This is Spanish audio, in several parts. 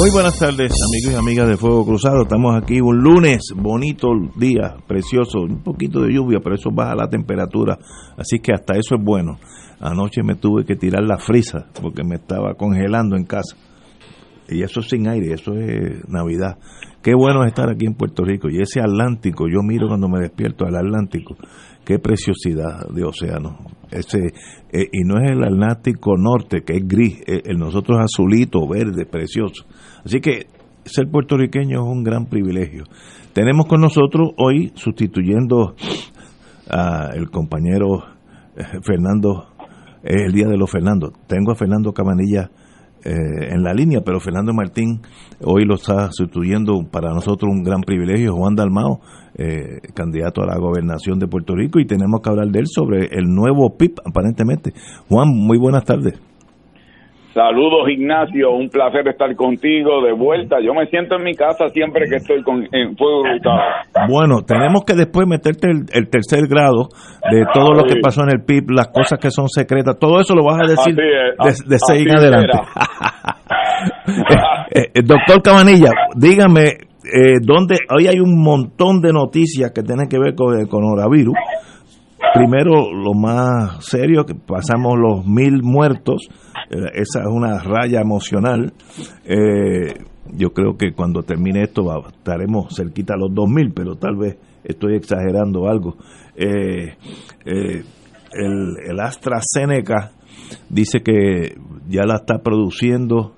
Muy buenas tardes, amigos y amigas de Fuego Cruzado. Estamos aquí un lunes, bonito día, precioso, un poquito de lluvia, pero eso baja la temperatura, así que hasta eso es bueno. Anoche me tuve que tirar la frisa porque me estaba congelando en casa. Y eso sin aire, eso es Navidad. Qué bueno estar aquí en Puerto Rico. Y ese Atlántico, yo miro cuando me despierto al Atlántico, qué preciosidad de océano. Ese, eh, y no es el Atlántico Norte, que es gris, eh, el nosotros azulito, verde, precioso. Así que ser puertorriqueño es un gran privilegio. Tenemos con nosotros hoy, sustituyendo al compañero eh, Fernando, es el día de los Fernando. Tengo a Fernando Cabanilla eh, en la línea, pero Fernando Martín hoy lo está sustituyendo para nosotros un gran privilegio, Juan Dalmao, eh, candidato a la gobernación de Puerto Rico, y tenemos que hablar de él sobre el nuevo PIB, aparentemente. Juan, muy buenas tardes. Saludos Ignacio, un placer estar contigo de vuelta. Yo me siento en mi casa siempre que estoy con, en Fuego. Bueno, tenemos que después meterte el, tercer grado de todo lo que pasó en el PIB, las cosas que son secretas, todo eso lo vas a decir de, seguir en adelante. Eh, eh, doctor Cabanilla, dígame, eh, ¿dónde, hoy hay un montón de noticias que tienen que ver con el coronavirus. Primero, lo más serio, que pasamos los mil muertos eh, esa es una raya emocional. Eh, yo creo que cuando termine esto estaremos cerquita a los 2.000, pero tal vez estoy exagerando algo. Eh, el, el AstraZeneca dice que ya la está produciendo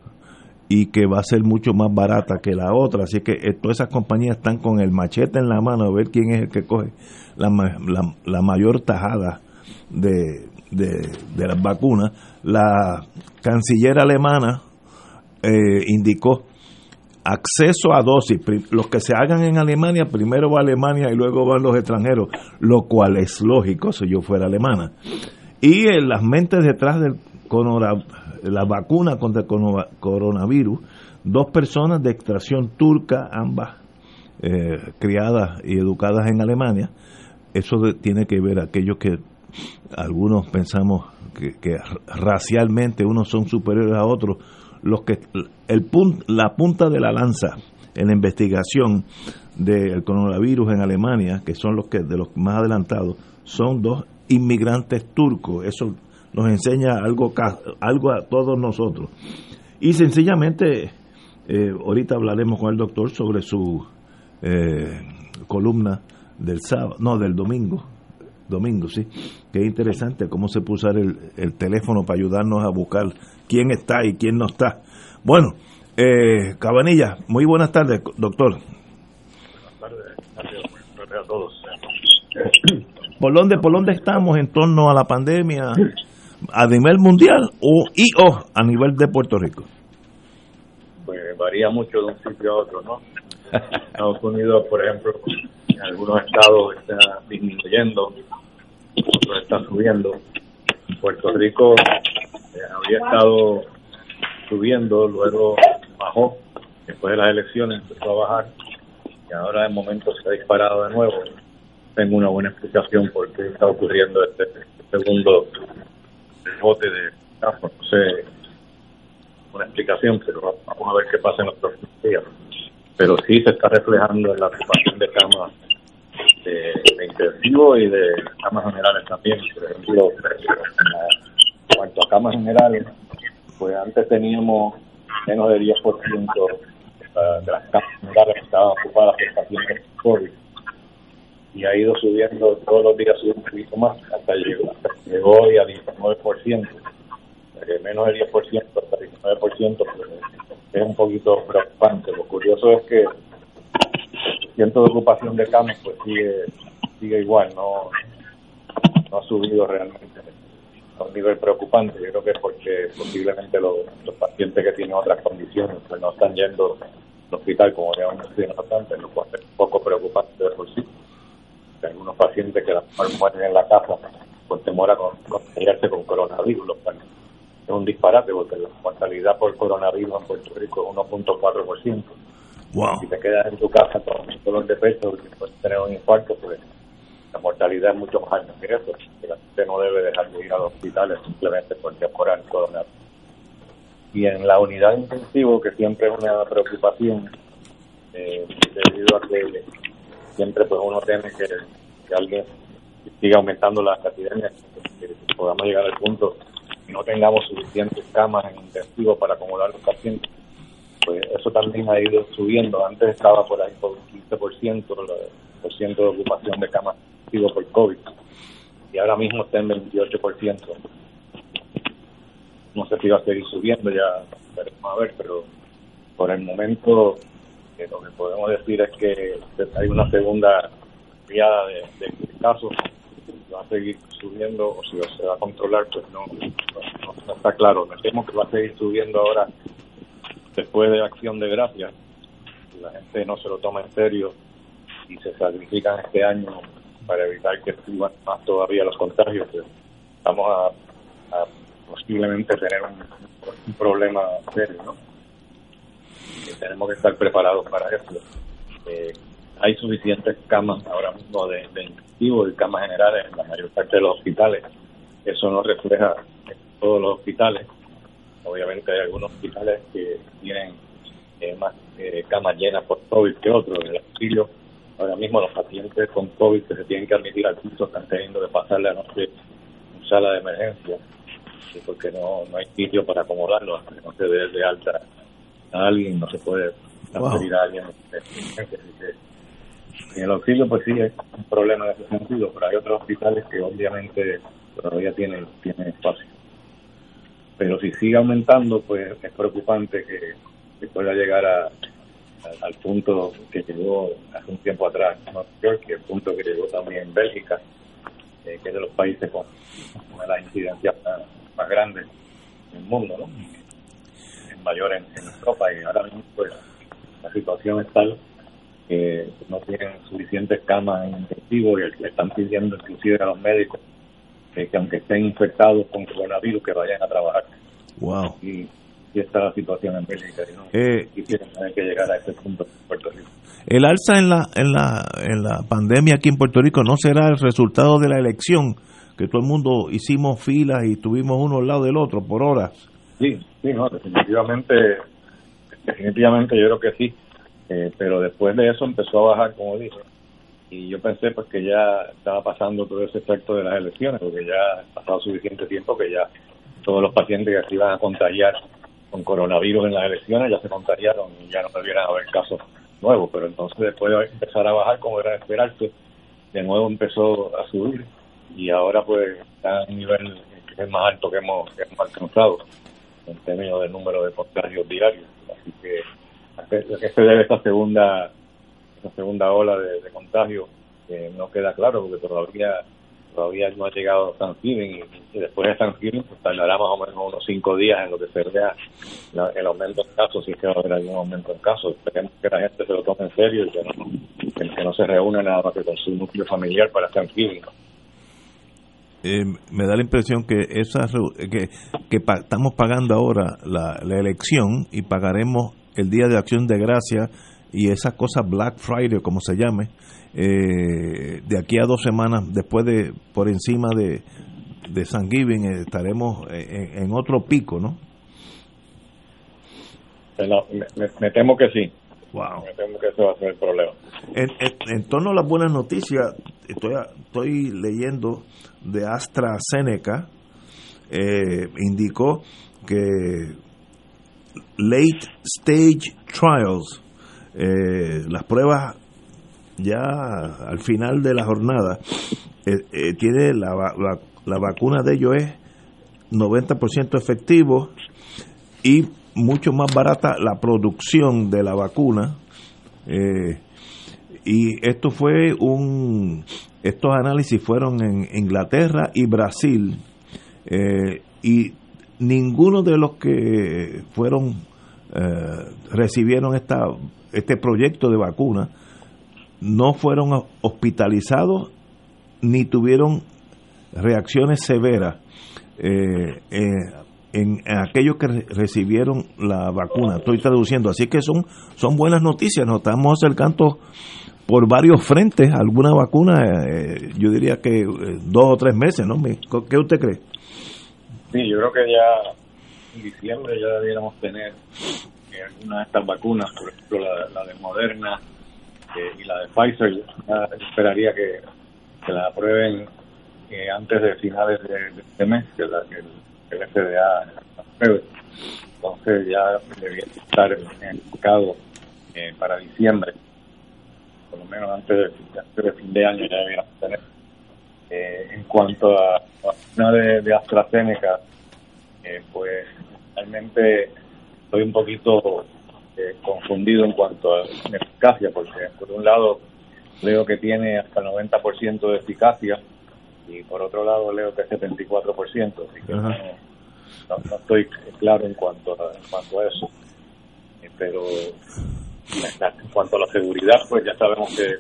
y que va a ser mucho más barata que la otra. Así que todas esas compañías están con el machete en la mano a ver quién es el que coge la, la mayor tajada de, de, las vacunas, la canciller alemana eh, indicó acceso a dosis, los que se hagan en Alemania, primero va Alemania y luego van los extranjeros, lo cual es lógico si yo fuera alemana. Y las mentes detrás de la vacuna contra el coronavirus, dos personas de extracción turca, ambas eh, criadas y educadas en Alemania, eso tiene que ver aquellos que algunos pensamos que, racialmente unos son superiores a otros, los que el la punta de la lanza en la investigación del coronavirus en Alemania, que son los que de los más adelantados, son dos inmigrantes turcos. Eso nos enseña algo algo a todos nosotros. Y sencillamente eh, ahorita hablaremos con el doctor sobre su eh, columna del sábado, no, del domingo, domingo, sí. Qué interesante cómo se puso el, el teléfono para ayudarnos a buscar quién está y quién no está. Bueno, eh, Cabanilla, muy buenas tardes, doctor. Buenas tardes, a todos. ¿Por dónde, ¿Por dónde estamos en torno a la pandemia a nivel mundial o, y o a nivel de Puerto Rico? Pues varía mucho de un sitio a otro, ¿no? Estados Unidos, por ejemplo, en algunos estados está disminuyendo, otros está subiendo. Puerto Rico eh, había estado subiendo, luego bajó, después de las elecciones empezó a bajar y ahora en momento se ha disparado de nuevo. Tengo una buena explicación por qué está ocurriendo este, segundo bote de casos. No sé una explicación, pero vamos a ver qué pasa en los próximos días. Pero sí se está reflejando en la ocupación de camas de, intensivo y de camas generales también. Por ejemplo, en cuanto a camas generales, pues antes teníamos menos de 10% de las camas generales que estaban ocupadas por pacientes COVID y ha ido subiendo todos los días un poquito más hasta llegó, llegó hoy a 19%. Que menos del 10% hasta 19% pues, es un poquito preocupante. Lo curioso es que ciento de ocupación de camas pues sigue sigue igual, no, no ha subido realmente a un nivel preocupante. Yo creo que es porque posiblemente los, pacientes que tienen otras condiciones pues no están yendo al hospital como ya hemos mencionado lo cual es un poco preocupante de por sí. Algunos pacientes que mueren en la casa por temor a contagiarse con coronavirus, lo cual es un disparate porque la mortalidad por coronavirus en Puerto Rico es 1.4%. Wow. Si te quedas en tu casa con un dolor de pecho y puedes tener un infarto, pues la mortalidad es mucho más alta que eso. La gente no debe dejar de ir a los hospitales simplemente por temporal el coronavirus. Y en la unidad intensivo, que siempre es una preocupación, eh, debido a que siempre pues uno teme que, que alguien siga aumentando las epidemias, que, podamos llegar al punto y no tengamos suficientes camas en intensivo para acomodar los pacientes. Pues eso también ha ido subiendo. Antes estaba por ahí por un 15% por ciento de ocupación de camas intensivos por COVID y ahora mismo está en 28%. No sé si va a seguir subiendo, ya veremos a ver, pero por el momento lo que podemos decir es que hay una segunda viada de, de casos va a seguir subiendo o si se va a controlar, pues no, no, está claro. Me temo que va a seguir subiendo ahora después de Acción de Gracias. La gente no se lo toma en serio y se sacrifican este año para evitar que suban más todavía los contagios. Pues vamos a, posiblemente tener un, problema serio, ¿no? Y tenemos que estar preparados para eso. Eh, hay suficientes camas ahora mismo de, de intensivos y camas generales en la mayor parte de los hospitales. Eso no refleja todos los hospitales. Obviamente hay algunos hospitales que tienen eh, más eh, camas llenas por COVID que otros. En el auxilio, ahora mismo los pacientes con COVID que se tienen que admitir al piso están teniendo que pasar la noche en sala de emergencia porque no, no hay sitio para acomodarlo hasta que no se dé de alta a alguien, no se puede transferir a alguien. En el auxilio, pues sí, es un problema en ese sentido, pero hay otros hospitales que obviamente todavía tienen, tienen espacio. Pero si sigue aumentando, pues es preocupante que, pueda llegar a, al punto que llegó hace un tiempo atrás en Nueva York y el punto que llegó también en Bélgica, eh, que es de los países con, una de las incidencias más, grandes del mundo, ¿no? Mayor en, en Europa y ahora mismo pues la situación es tal que no tienen suficientes camas en intensivo y le están pidiendo inclusive a los médicos que, aunque estén infectados con coronavirus que vayan a trabajar. Wow. Y, y está la situación en Bélgica y no eh, tener que llegar a ese punto en Puerto Rico. El alza en la, en la en la pandemia aquí en Puerto Rico no será el resultado de la elección que todo el mundo hicimos filas y estuvimos uno al lado del otro por horas. Sí, sí, no, definitivamente, definitivamente yo creo que sí. Eh, pero después de eso empezó a bajar, como dije, y yo pensé pues que ya estaba pasando todo ese efecto de las elecciones, porque ya ha pasado suficiente tiempo que ya todos los pacientes que se iban a contagiar con coronavirus en las elecciones ya se contagiaron y ya no debieran haber casos nuevos, pero entonces después de empezar a bajar como era de esperarse, de nuevo empezó a subir y ahora pues está en un nivel que es más alto que hemos, que hemos alcanzado en términos del número de contagios diarios. Así que a qué se debe esta segunda esta segunda ola de, contagio que no queda claro porque todavía todavía no ha llegado Thanksgiving y, y después de Thanksgiving pues tardará más o menos unos cinco días en lo que se vea el aumento de casos si es que va a haber algún aumento de casos esperemos que la gente se lo tome en serio y que no, que, no se reúna nada más que con su núcleo familiar para Thanksgiving eh, me da la impresión que esa que, que estamos pagando ahora la, la elección y pagaremos el Día de Acción de Gracia y esas cosas Black Friday, como se llame, eh, de aquí a dos semanas, después de, por encima de, de San Giving, eh, estaremos en, otro pico, ¿no? Me, temo que sí. Wow. Me temo que ese va a ser el problema. En, torno a las buenas noticias, estoy, estoy leyendo de AstraZeneca, eh, indicó que late stage trials, eh, las pruebas ya al final de la jornada, eh, tiene la, la, vacuna de ellos es 90% efectivo y mucho más barata la producción de la vacuna. y esto fue un, estos análisis fueron en Inglaterra y Brasil. y ninguno de los que fueron eh, recibieron esta este proyecto de vacuna no fueron hospitalizados ni tuvieron reacciones severas eh, eh, en, aquellos que recibieron la vacuna. Estoy traduciendo, así que son, son buenas noticias. Nos estamos acercando por varios frentes alguna vacuna, eh, yo diría que eh, dos o tres meses, ¿no? ¿Qué usted cree? Sí, yo creo que ya en diciembre ya debiéramos tener eh, de estas vacunas, por ejemplo la, de Moderna y la de Pfizer, yo esperaría que, que la aprueben antes de finales de, este mes, que, la, que FDA entonces ya debería estar en el mercado para diciembre por lo menos antes de, fin de año ya deberíamos tener. Eh, en cuanto a una de, de AstraZeneca, eh, pues realmente estoy un poquito eh, confundido en cuanto a eficacia, porque por un lado leo que tiene hasta el 90% de eficacia y por otro lado leo que es 74%, así que no, no, estoy claro en cuanto a, en cuanto a eso. pero en cuanto a la seguridad, pues ya sabemos que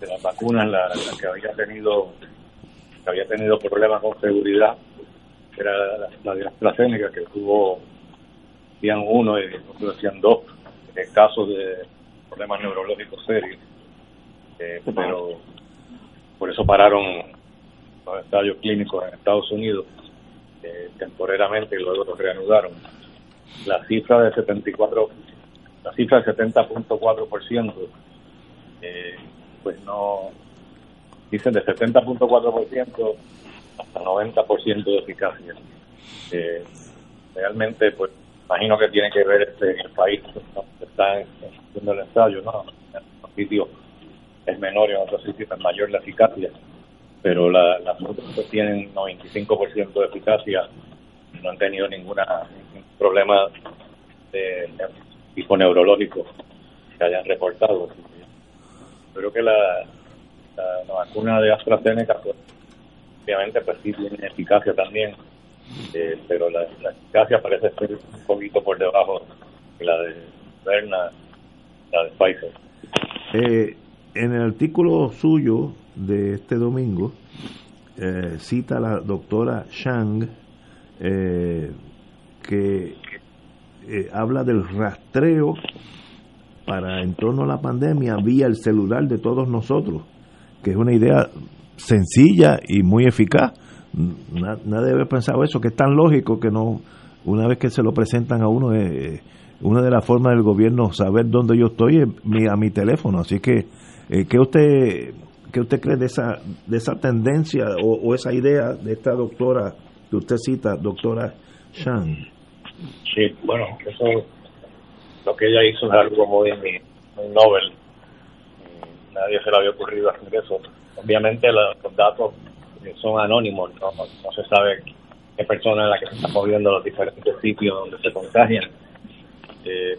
de las vacunas, la, que había tenido que había tenido problemas con seguridad era la, de AstraZeneca, que tuvo, decían uno y otros decían dos casos de problemas neurológicos serios. Eh, pero por eso pararon los ensayos clínicos en Estados Unidos eh, temporariamente y luego los reanudaron. La cifra de 74 la cifra del 70.4%, eh, pues no, dicen de 70.4% hasta 90% de eficacia. Eh, realmente, pues, imagino que tiene que ver este, el país donde están haciendo el ensayo, ¿no? En sitios es menor y en otros sitios es mayor la eficacia, pero la, las otras tienen 95% de eficacia no han tenido ninguna ningún problema de, tipo neurológico que hayan reportado. Creo que la, la, vacuna de AstraZeneca, pues, obviamente, pues sí tiene eficacia también, eh, pero la, eficacia parece ser un poquito por debajo de la de Berna, la de Pfizer. Eh, en el artículo suyo de este domingo, eh, cita la doctora Shang que eh, habla del rastreo para en torno a la pandemia vía el celular de todos nosotros, que es una idea sencilla y muy eficaz. Nadie debe pensar eso, que es tan lógico que no, una vez que se lo presentan a uno, eh, una de las formas del gobierno saber dónde yo estoy es mi, a mi teléfono. Así que, eh, ¿qué usted, qué usted cree de esa, de esa tendencia o, esa idea de esta doctora que usted cita, doctora Shang? Sí, bueno, eso lo que ella hizo es algo muy, muy novel. Nadie se le había ocurrido hacer eso. Obviamente los datos son anónimos, no, no se sabe qué persona es la que se está moviendo los diferentes sitios donde se contagian. Eh,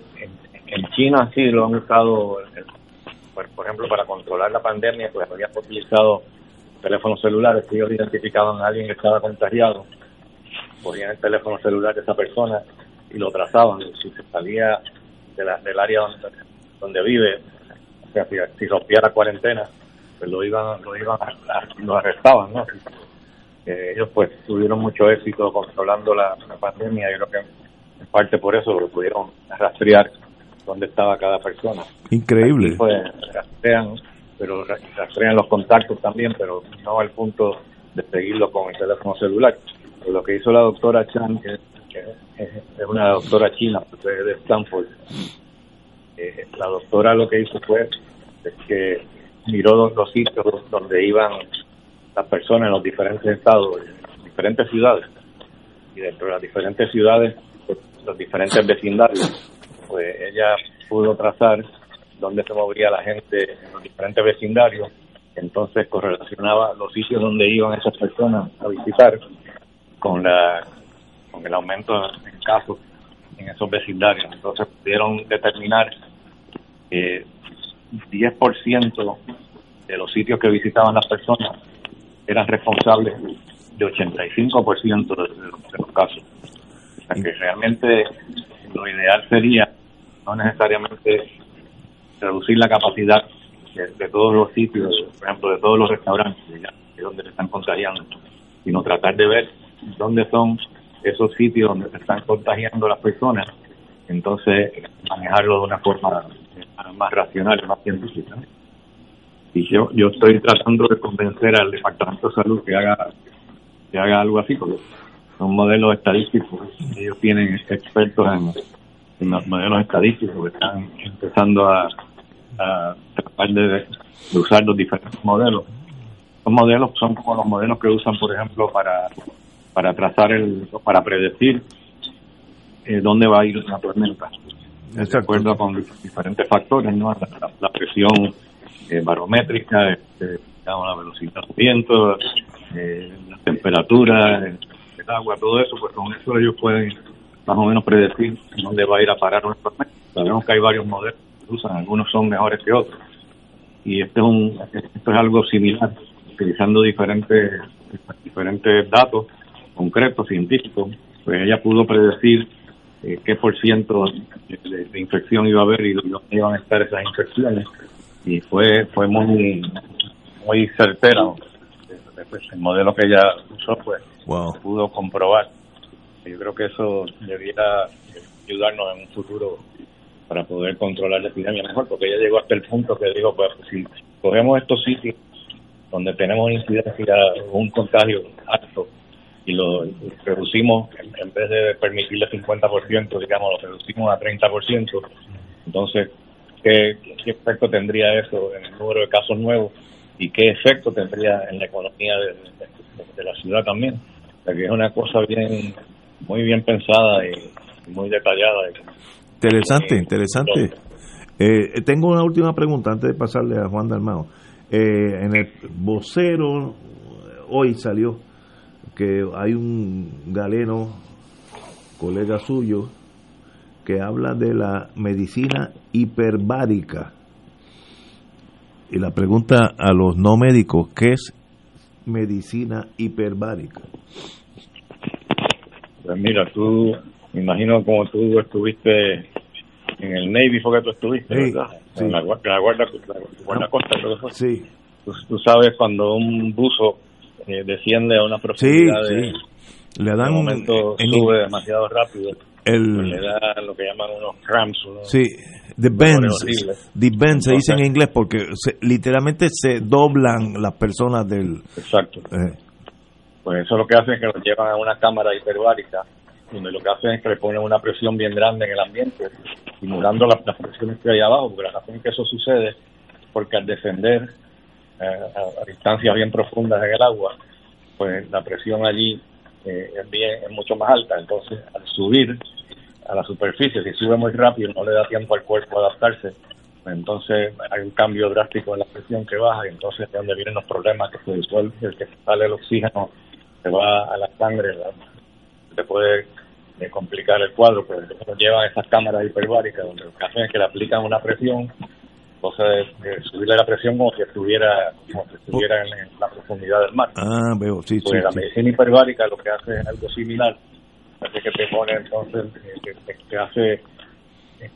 en, China sí lo han usado, por, ejemplo, para controlar la pandemia, pues habían utilizado teléfonos celulares que ellos identificaban a alguien que estaba contagiado ponían el teléfono celular de esa persona y lo trazaban. Si se salía de la, del área donde, donde vive, o sea, si, rompía la cuarentena, pues lo iban, lo iban lo arrestaban, ¿no? Eh, ellos pues tuvieron mucho éxito controlando la, pandemia y creo que en parte por eso lo pudieron rastrear dónde estaba cada persona. Increíble. pues rastrean, pero rastrean los contactos también, pero no al punto de seguirlo con el teléfono celular lo que hizo la doctora Chan, que, es una doctora china de Stanford, eh, la doctora lo que hizo fue que miró los, sitios donde iban las personas en los diferentes estados, en diferentes ciudades, y dentro de las diferentes ciudades, pues, los diferentes vecindarios, pues ella pudo trazar dónde se movía la gente en los diferentes vecindarios, entonces correlacionaba los sitios donde iban esas personas a visitar con, la, con el aumento en casos en esos vecindarios. Entonces pudieron determinar que 10% de los sitios que visitaban las personas eran responsables de 85% de, de, los casos. O sea que realmente lo ideal sería no necesariamente reducir la capacidad de, todos los sitios, por ejemplo, de todos los restaurantes, de donde se están contagiando, sino tratar de ver dónde son esos sitios donde se están contagiando las personas, entonces manejarlo de una forma más racional, más científica. Y yo, yo estoy tratando de convencer al Departamento de Salud que haga, que haga algo así, porque son modelos estadísticos, ellos tienen expertos en, los modelos estadísticos que están empezando a, tratar de, usar los diferentes modelos. Los modelos son como los modelos que usan, por ejemplo, para, para trazar el, para predecir eh, dónde va a ir una tormenta. De acuerdo con diferentes factores, ¿no? La, presión eh, barométrica, este, la velocidad del viento, eh, la temperatura, el, agua, todo eso, pues con eso ellos pueden más o menos predecir dónde va a ir a parar una tormenta. Sabemos que hay varios modelos que usan, algunos son mejores que otros. Y este es un, esto es algo similar, utilizando diferentes, diferentes datos concretos, científicos, pues ella pudo predecir eh, qué por ciento de, infección iba a haber y dónde iban a estar esas infecciones y fue fue muy muy certera pues, el modelo que ella usó pues pudo comprobar yo creo que eso debiera ayudarnos en un futuro para poder controlar la epidemia mejor porque ella llegó hasta el punto que dijo pues si cogemos estos sitios donde tenemos incidencia un contagio alto y lo reducimos, en vez de permitirle 50%, digamos, lo reducimos a 30%. Entonces, ¿qué, ¿qué efecto tendría eso en el número de casos nuevos y qué efecto tendría en la economía de, la ciudad también? O que es una cosa bien, muy bien pensada y muy detallada. Interesante, interesante. Eh, tengo una última pregunta antes de pasarle a Juan Dalmao. Eh, en el vocero hoy salió que hay un galeno, colega suyo, que habla de la medicina hiperbárica. Y la pregunta a los no médicos, ¿qué es medicina hiperbárica? Pues mira, tú, me imagino como tú estuviste en el Navy, fue que tú estuviste, ¿verdad? En la, guardia, la costa, creo que Sí. tú sabes cuando un buzo eh, desciende a una profundidad de, le dan un momento sube demasiado rápido el, pues le da lo que llaman unos cramps sí the bends. the bends se dice en inglés porque literalmente se doblan las personas del exacto. eh. pues eso lo que hacen es que lo llevan a una cámara hiperbárica donde lo que hacen es que le ponen una presión bien grande en el ambiente simulando las, presiones que hay abajo porque la razón es que eso sucede porque al descender a, distancias bien profundas en el agua, pues la presión allí eh, bien, es mucho más alta. Entonces, al subir a la superficie, si sube muy rápido, no le da tiempo al cuerpo a adaptarse, pues entonces hay un cambio drástico en la presión que baja y entonces es donde vienen los problemas que se disuelve, el que sale el oxígeno se va a la sangre, se puede eh, complicar el cuadro, pues entonces llevan esas cámaras hiperbáricas donde lo que es que le aplican una presión cosa de, subirle la presión como si estuviera como si estuviera en, la profundidad del mar. Ah, veo, sí, pues la medicina hiperbárica lo que hace es algo similar, hace que te pone entonces, que, te hace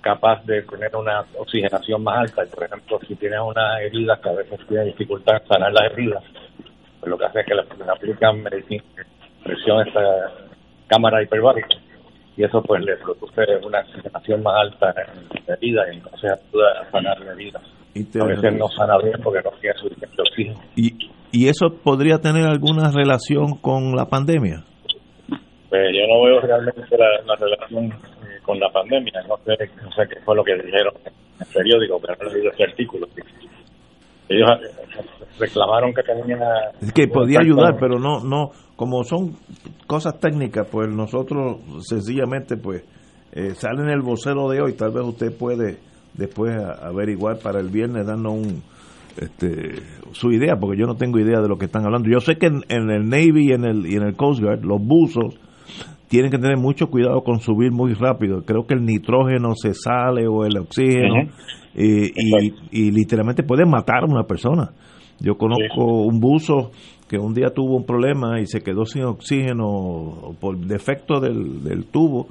capaz de tener una oxigenación más alta. Por ejemplo, si tienes una herida que a veces tiene dificultad en sanar las heridas, pues lo que hace es que le, aplican medicina, presión esta cámara hiperbárica y eso pues le produce una oxigenación más alta en la herida y entonces ayuda a sanar la herida. A veces no sana bien porque no tiene suficiente oxígeno. ¿Y, ¿Y eso podría tener alguna relación con la pandemia? Pues yo no veo realmente la, relación eh, con la pandemia, no sé, no sé qué fue lo que dijeron en el periódico, pero no he leído ese artículo. Ellos eh, reclamaron que tenía... Es que podía ayudar, pero no, no, como son cosas técnicas, pues nosotros sencillamente pues eh, sale en el vocero de hoy, tal vez usted puede después averiguar para el viernes darnos un este, su idea, porque yo no tengo idea de lo que están hablando. Yo sé que en, el Navy y en el, y en el Coast Guard los buzos tienen que tener mucho cuidado con subir muy rápido. Creo que el nitrógeno se sale o el oxígeno y, y, literalmente puede matar a una persona. Yo conozco un buzo que un día tuvo un problema y se quedó sin oxígeno por defecto del, tubo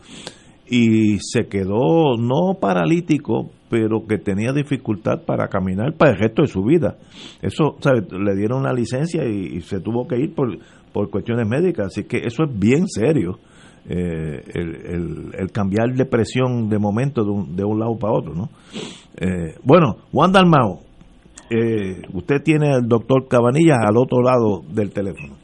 y se quedó no paralítico, pero que tenía dificultad para caminar para el resto de su vida. Eso, le dieron una licencia y, se tuvo que ir por, por cuestiones médicas, así que eso es bien serio. Eh, el, cambiar de presión de momento de un, de un lado para otro, ¿no? Eh, bueno, Juan Dalmao, eh, usted tiene al doctor Cabanillas al otro lado del teléfono.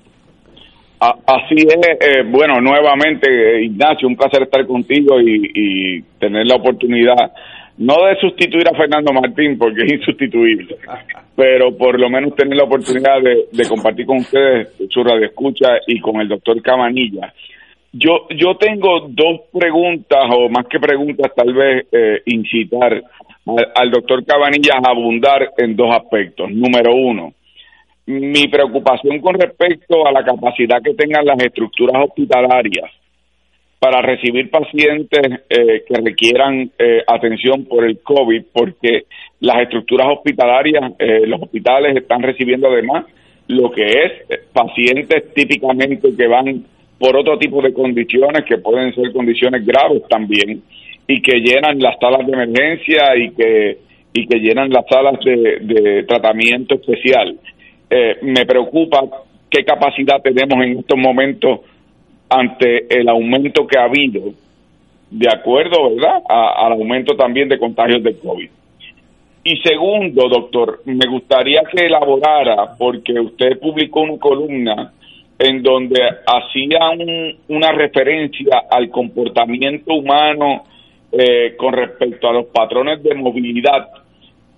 Así es, bueno, nuevamente, Ignacio, un placer estar contigo y, y, tener la oportunidad, no de sustituir a Fernando Martín, porque es insustituible, pero por lo menos tener la oportunidad de, de compartir con ustedes su radio escucha y con el doctor Cabanillas. Yo, yo tengo dos preguntas, o más que preguntas, tal vez eh, incitar al, doctor Cabanillas a abundar en dos aspectos. Número uno, mi preocupación con respecto a la capacidad que tengan las estructuras hospitalarias para recibir pacientes eh, que requieran eh, atención por el COVID, porque las estructuras hospitalarias, los hospitales están recibiendo además lo que es pacientes típicamente que van por otro tipo de condiciones que pueden ser condiciones graves también y que llenan las salas de emergencia y que y que llenan las salas de, tratamiento especial. Eh, me preocupa qué capacidad tenemos en estos momentos ante el aumento que ha habido, de acuerdo, ¿verdad?, al aumento también de contagios de COVID. Y segundo, doctor, me gustaría que elaborara, porque usted publicó una columna en donde hacía una referencia al comportamiento humano eh, con respecto a los patrones de movilidad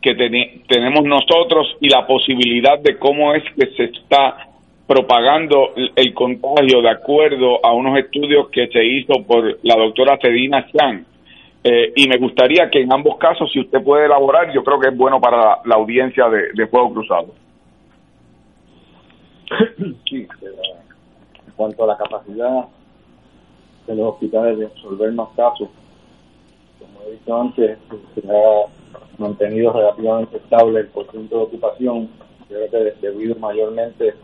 que tenemos nosotros y la posibilidad de cómo es que se está propagando el contagio de acuerdo a unos estudios que se hizo por la doctora Cedina Chan. Eh, y me gustaría que en ambos casos, si usted puede elaborar, yo creo que es bueno para la, audiencia de, de Fuego Cruzado. Sí, en cuanto a la capacidad de los hospitales de resolver más casos, como he dicho antes, se ha mantenido relativamente estable el porcentaje de ocupación, creo que debido mayormente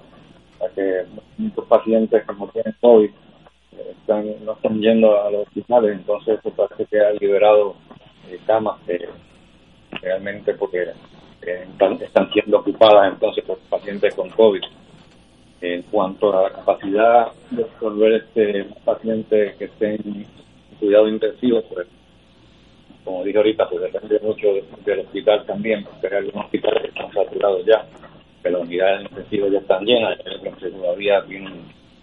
a que muchos pacientes que no tienen COVID eh, están, no están yendo a los hospitales, entonces eso parece que ha liberado eh, camas realmente porque eh, están siendo ocupadas entonces por pacientes con COVID. En cuanto a la capacidad de resolver este paciente que esté en cuidado intensivo, pues como dije ahorita, pues depende mucho del hospital también, porque hay algunos hospitales que están saturados ya, que las unidades intensivas ya están llenas, y todavía tienen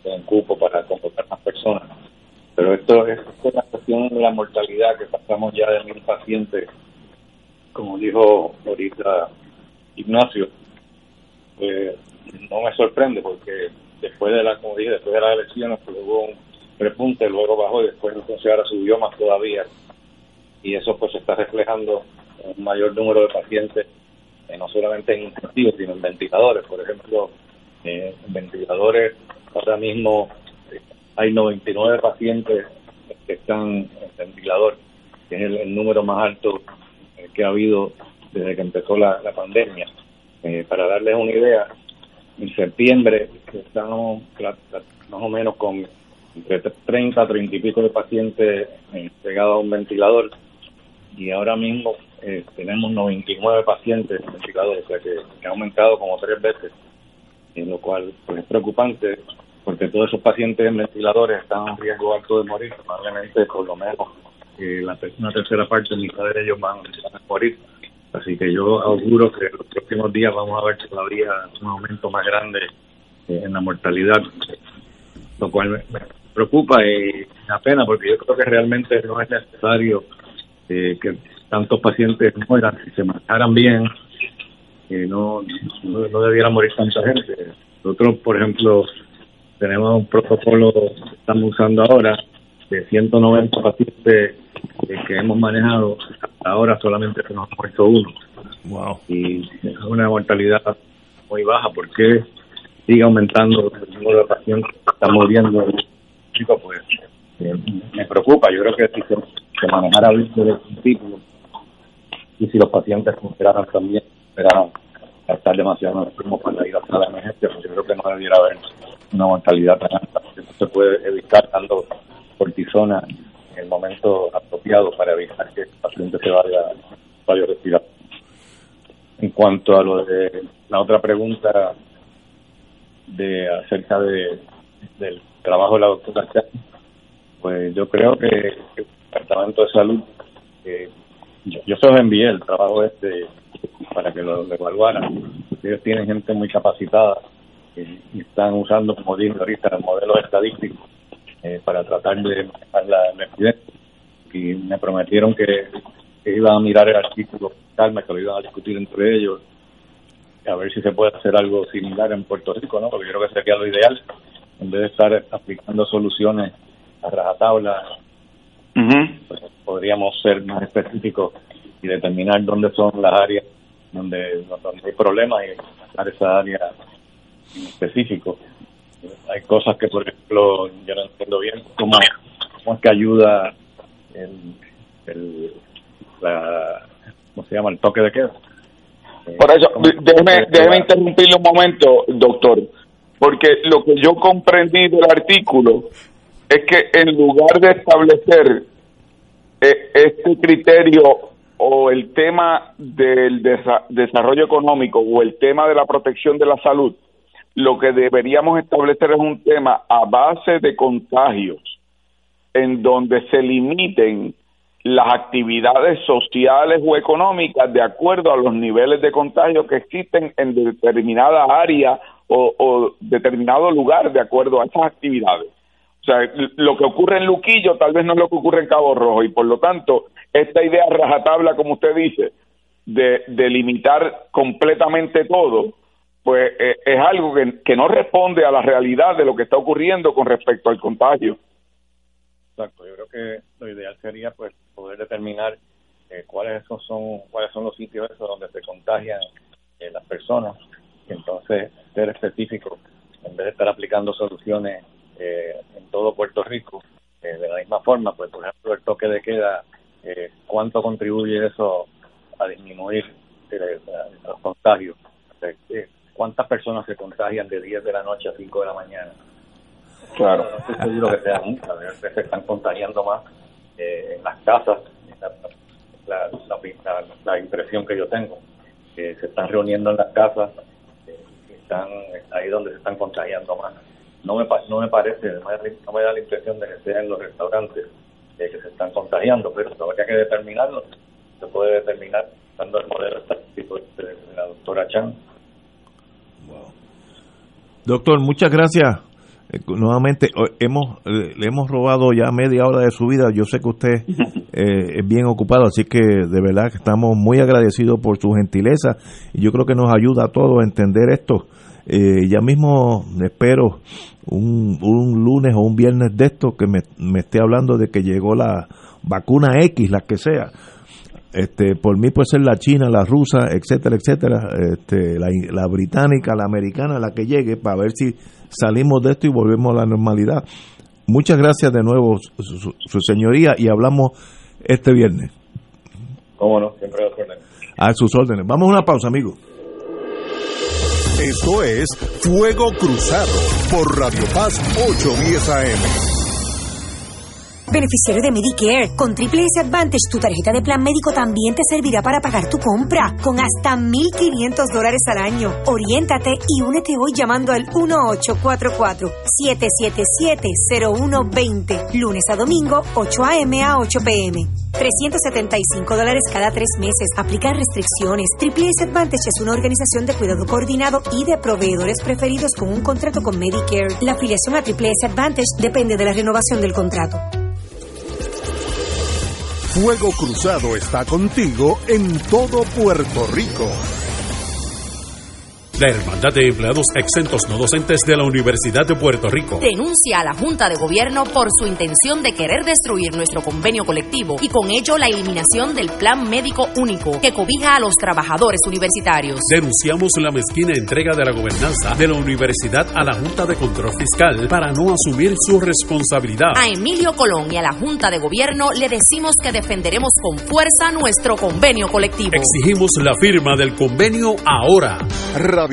un cupo para comportar más personas. Pero esto es, una cuestión de la mortalidad que pasamos ya de mil pacientes, como dijo ahorita Ignacio, pues no me sorprende porque después de la, como después de las elecciones pues un repunte, luego bajó y después entonces ahora subió más todavía y eso pues se está reflejando en un mayor número de pacientes, eh, no solamente en intensivos, sino en ventiladores. Por ejemplo, eh, en ventiladores ahora mismo eh, hay 99 pacientes que están en ventilador, que es el, número más alto que ha habido desde que empezó la, la pandemia. para darles una idea, en septiembre estamos más o menos con entre 30, 30 y pico de pacientes pegados a un ventilador y ahora mismo eh, tenemos 99 pacientes en ventilador, o sea que, ha aumentado como tres veces, en lo cual pues, es preocupante porque todos esos pacientes en ventiladores están en riesgo alto de morir, probablemente por lo menos eh, la, una tercera parte, mitad de ellos van a morir Así que yo auguro que en los próximos días vamos a ver todavía un aumento más grande eh, en la mortalidad, lo cual me, preocupa y me apena porque yo creo que realmente no es necesario eh, que tantos pacientes mueran si se manejaran bien, que no, no, debiera morir tanta gente. Nosotros, por ejemplo, tenemos un protocolo que estamos usando ahora de 190 pacientes que hemos manejado, hasta ahora solamente se nos ha muerto uno. Wow. Y es una mortalidad muy baja. ¿Por qué sigue aumentando el número de pacientes que están muriendo? Pues eh, me preocupa. Yo creo que si se, manejara bien desde el principio y si los pacientes consideraran también, esperaran a estar demasiado enfermos para ir a la emergencia, pues yo creo que no debiera haber una mortalidad tan alta. No se puede evitar dando cortisona en el momento apropiado para evitar que el paciente se vaya, vaya cuanto a lo de la otra pregunta de acerca de del trabajo de la doctora Chan, pues yo creo que el Departamento de Salud, yo, yo se los envié el trabajo este para que lo, evaluaran. Ellos tienen gente muy capacitada y están usando, como dije ahorita, modelos estadísticos eh, para tratar de manejar la, epidemia. Y me prometieron que, iban a mirar el artículo calma, que lo iban a discutir entre ellos, a ver si se puede hacer algo similar en Puerto Rico, ¿no? Porque yo creo que sería lo ideal, en vez de estar aplicando soluciones a rajatabla, pues podríamos ser más específicos y determinar dónde son las áreas donde, donde hay problemas y buscar esa área en específico. Hay cosas que, por ejemplo, yo no entiendo bien cómo, cómo es que ayuda el, el la, ¿cómo se llama? El toque de queda. Por eso, déjeme, déjeme interrumpirle un momento, doctor, porque lo que yo comprendí del artículo es que en lugar de establecer eh, este criterio o el tema del desarrollo económico o el tema de la protección de la salud, lo que deberíamos establecer es un tema a base de contagios, en donde se limiten las actividades sociales o económicas de acuerdo a los niveles de contagio que existen en determinada área o, determinado lugar de acuerdo a esas actividades. O sea, lo que ocurre en Luquillo tal vez no es lo que ocurre en Cabo Rojo y por lo tanto esta idea rajatabla, como usted dice, de, de limitar completamente todo, pues eh, es algo que, no responde a la realidad de lo que está ocurriendo con respecto al contagio. Exacto, yo creo que lo ideal sería pues poder determinar eh, cuáles son cuáles son los sitios esos donde se contagian eh, las personas y entonces ser específico en vez de estar aplicando soluciones eh, en todo Puerto Rico de la misma forma pues por ejemplo el toque de queda cuánto contribuye eso a disminuir los contagios cuántas personas se contagian de 10 de la noche a 5 de la mañana claro no estoy seguro que sea muchas a veces se están contagiando más eh, en las casas, la, la, la, impresión que yo tengo, que se están reuniendo en las casas, eh, están ahí donde se están contagiando más. No me, no me parece, no me, da la impresión de que sea en los restaurantes eh, que se están contagiando, pero todavía que determinarlo. Se puede determinar dando el modelo estadístico de la doctora Chan. Doctor, muchas gracias eh, nuevamente hemos eh, le hemos robado ya media hora de su vida. Yo sé que usted eh, es bien ocupado, así que de verdad que estamos muy agradecidos por su gentileza y yo creo que nos ayuda a todos a entender esto. ya mismo espero un, un, lunes o un viernes de esto que me, me esté hablando de que llegó la vacuna X, la que sea. Este, por mí puede ser la china, la rusa, etcétera, etcétera, este, la, la británica, la americana, la que llegue, para ver si salimos de esto y volvemos a la normalidad. Muchas gracias de nuevo, su, señoría, y hablamos este viernes. Cómo no, siempre a, a sus órdenes. Vamos a una pausa, amigos. Esto es Fuego Cruzado por Radio Paz 810 AM. Beneficiario de Medicare, con Triple S Advantage, tu tarjeta de plan médico también te servirá para pagar tu compra, con hasta 1.500 dólares al año. Oriéntate y únete hoy llamando al 1844-777-0120, lunes a domingo, 8 a.m. a 8 p.m. 375 dólares cada tres meses. Aplican restricciones. Triple S Advantage es una organización de cuidado coordinado y de proveedores preferidos con un contrato con Medicare. La afiliación a Triple S Advantage depende de la renovación del contrato. Fuego Cruzado está contigo en todo Puerto Rico. La Hermandad de Empleados Exentos No Docentes de la Universidad de Puerto Rico denuncia a la Junta de Gobierno por su intención de querer destruir nuestro convenio colectivo y con ello la eliminación del Plan Médico Único que cobija a los trabajadores universitarios. Denunciamos la mezquina entrega de la gobernanza de la universidad a la Junta de Control Fiscal para no asumir su responsabilidad. A Emilio Colón y a la Junta de Gobierno le decimos que defenderemos con fuerza nuestro convenio colectivo. Exigimos la firma del convenio ahora. Radio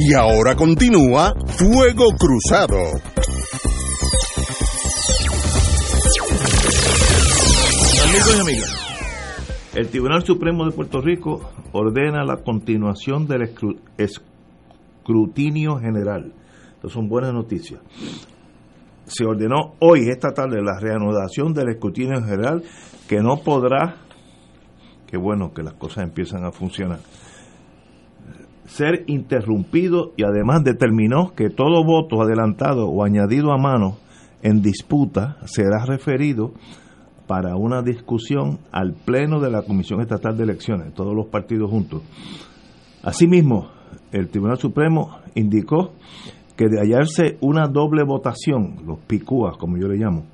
Y ahora continúa Fuego Cruzado. Amigos y amigas, el Tribunal Supremo de Puerto Rico ordena la continuación del escrutinio general. Estas son buenas noticias. Se ordenó hoy, esta tarde, la reanudación del escrutinio general que no podrá, qué bueno que las cosas empiezan a funcionar, ser interrumpido y además determinó que todo voto adelantado o añadido a mano en disputa será referido para una discusión al Pleno de la Comisión Estatal de Elecciones, todos los partidos juntos. Asimismo, el Tribunal Supremo indicó que de hallarse una doble votación, los picúas como yo le llamo,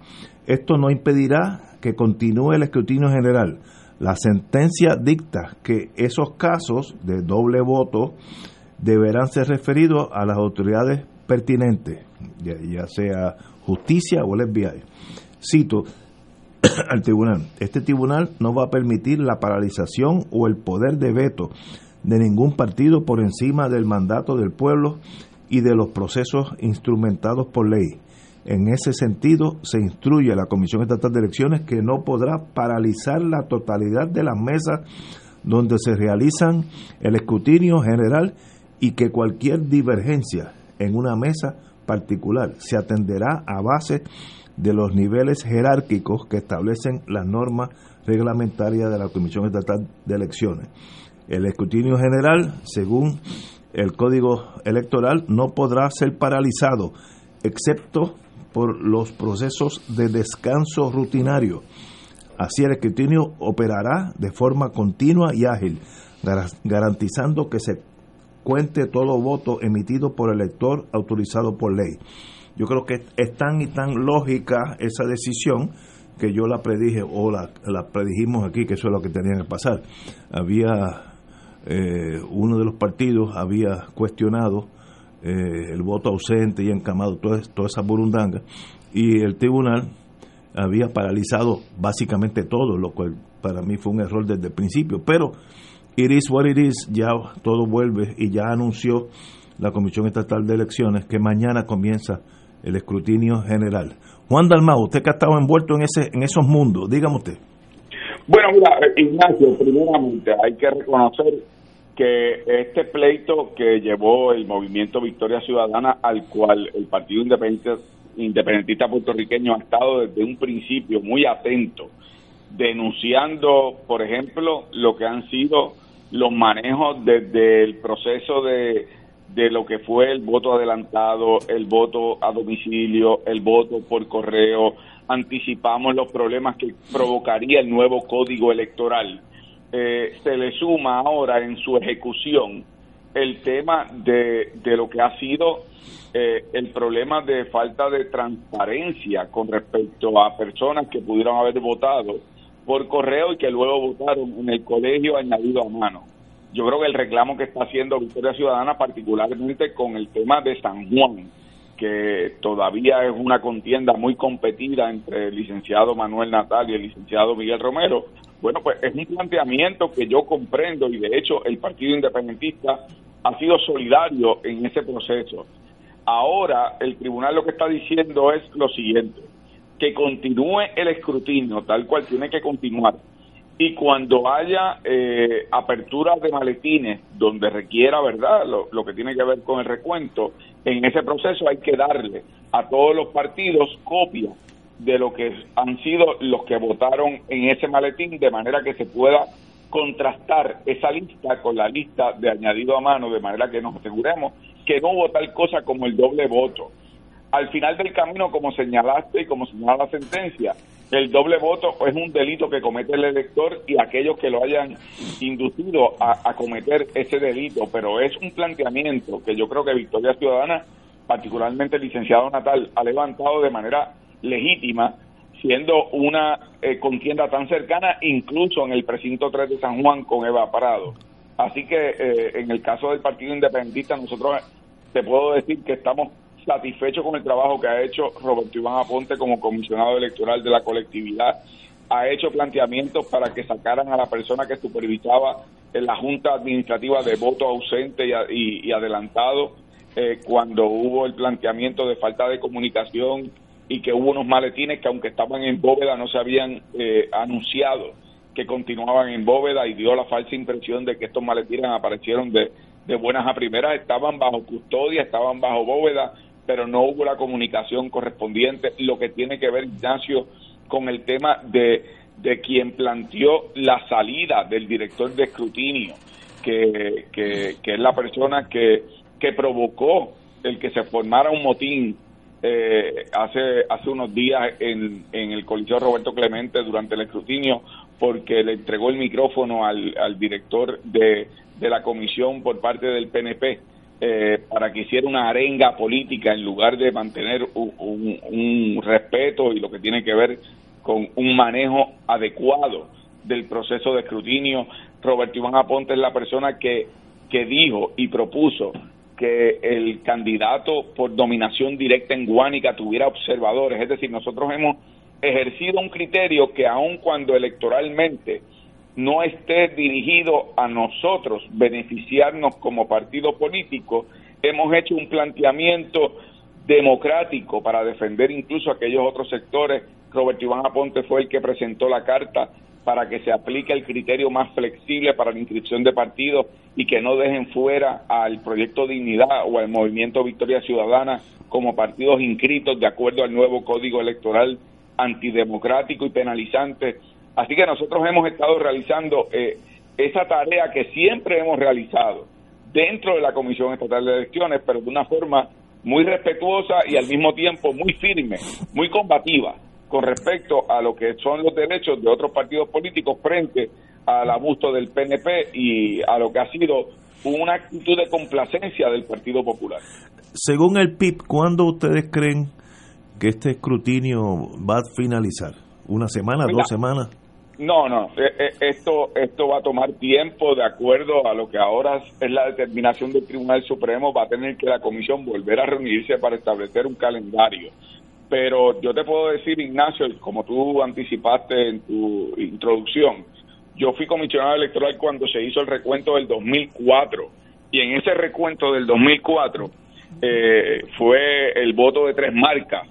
esto no impedirá que continúe el escrutinio general, la sentencia dicta que esos casos de doble voto deberán ser referidos a las autoridades pertinentes, ya, sea justicia o el FBI. Cito al tribunal, este tribunal no va a permitir la paralización o el poder de veto de ningún partido por encima del mandato del pueblo y de los procesos instrumentados por ley. En ese sentido, se instruye a la Comisión Estatal de Elecciones que no podrá paralizar la totalidad de las mesas donde se realizan el escrutinio general y que cualquier divergencia en una mesa particular se atenderá a base de los niveles jerárquicos que establecen las normas reglamentarias de la Comisión Estatal de Elecciones. El escrutinio general, según el Código Electoral, no podrá ser paralizado, excepto por los procesos de descanso rutinario. Así el escrutinio operará de forma continua y ágil, garantizando que se cuente todo voto emitido por el elector autorizado por ley. Yo creo que es tan y tan lógica esa decisión que yo la predije o la, predijimos aquí que eso es lo que tenía que pasar. Había eh, uno de los partidos había cuestionado eh, el voto ausente y encamado, toda, toda esa burundanga, y el tribunal había paralizado básicamente todo, lo cual para mí fue un error desde el principio, pero it is what it is, ya todo vuelve y ya anunció la Comisión Estatal de Elecciones que mañana comienza el escrutinio general. Juan Dalmau, usted que ha estado envuelto en ese en esos mundos, dígame usted. Bueno, mira, Ignacio, primeramente hay que reconocer que este pleito que llevó el movimiento Victoria Ciudadana, al cual el Partido Independentista Puertorriqueño ha estado desde un principio muy atento, denunciando, por ejemplo, lo que han sido los manejos desde el proceso de, de lo que fue el voto adelantado, el voto a domicilio, el voto por correo, anticipamos los problemas que provocaría el nuevo código electoral eh, se le suma ahora en su ejecución el tema de, de lo que ha sido eh, el problema de falta de transparencia con respecto a personas que pudieron haber votado por correo y que luego votaron en el colegio añadido a mano. Yo creo que el reclamo que está haciendo Victoria Ciudadana, particularmente con el tema de San Juan, que todavía es una contienda muy competida entre el licenciado Manuel Natal y el licenciado Miguel Romero, bueno, pues es un planteamiento que yo comprendo y de hecho el Partido Independentista ha sido solidario en ese proceso. Ahora el tribunal lo que está diciendo es lo siguiente, que continúe el escrutinio tal cual tiene que continuar y cuando haya eh, apertura de maletines donde requiera, ¿verdad?, lo, lo, que tiene que ver con el recuento, en ese proceso hay que darle a todos los partidos copia de lo que han sido los que votaron en ese maletín, de manera que se pueda contrastar esa lista con la lista de añadido a mano, de manera que nos aseguremos que no hubo tal cosa como el doble voto. Al final del camino, como señalaste y como señala la sentencia, el doble voto es un delito que comete el elector y aquellos que lo hayan inducido a, cometer ese delito, pero es un planteamiento que yo creo que Victoria Ciudadana, particularmente el licenciado Natal, ha levantado de manera legítima, siendo una eh, contienda tan cercana, incluso en el precinto 3 de San Juan con Eva Parado. Así que eh, en el caso del Partido Independentista, nosotros te puedo decir que estamos satisfecho con el trabajo que ha hecho Roberto Iván Aponte como comisionado electoral de la colectividad. Ha hecho planteamientos para que sacaran a la persona que supervisaba en la Junta Administrativa de voto ausente y, adelantado eh, cuando hubo el planteamiento de falta de comunicación y que hubo unos maletines que aunque estaban en bóveda no se habían eh, anunciado que continuaban en bóveda y dio la falsa impresión de que estos maletines aparecieron de, de buenas a primeras, estaban bajo custodia, estaban bajo bóveda pero no hubo la comunicación correspondiente, lo que tiene que ver, Ignacio, con el tema de, de quien planteó la salida del director de escrutinio, que, que, es la persona que, que provocó el que se formara un motín eh, hace, hace unos días en, en el Coliseo Roberto Clemente durante el escrutinio, porque le entregó el micrófono al, al director de, de la comisión por parte del PNP eh, para que hiciera una arenga política en lugar de mantener un, respeto y lo que tiene que ver con un manejo adecuado del proceso de escrutinio. Roberto Iván Aponte es la persona que, que dijo y propuso que el candidato por dominación directa en Guánica tuviera observadores. Es decir, nosotros hemos ejercido un criterio que aun cuando electoralmente no esté dirigido a nosotros beneficiarnos como partido político, hemos hecho un planteamiento democrático para defender incluso aquellos otros sectores. Roberto Iván Aponte fue el que presentó la carta para que se aplique el criterio más flexible para la inscripción de partidos y que no dejen fuera al proyecto Dignidad o al movimiento Victoria Ciudadana como partidos inscritos de acuerdo al nuevo código electoral antidemocrático y penalizante. Así que nosotros hemos estado realizando eh, esa tarea que siempre hemos realizado dentro de la Comisión Estatal de Elecciones, pero de una forma muy respetuosa y al mismo tiempo muy firme, muy combativa con respecto a lo que son los derechos de otros partidos políticos frente al abuso del PNP y a lo que ha sido una actitud de complacencia del Partido Popular. Según el PIB, ¿cuándo ustedes creen que este escrutinio va a finalizar? ¿Una semana, dos semanas? No, no, eh, eh, esto, esto va a tomar tiempo de acuerdo a lo que ahora es la determinación del Tribunal Supremo, va a tener que la Comisión volver a reunirse para establecer un calendario. Pero yo te puedo decir, Ignacio, como tú anticipaste en tu introducción, yo fui comisionado electoral cuando se hizo el recuento del 2004 y en ese recuento del 2004 eh, fue el voto de tres marcas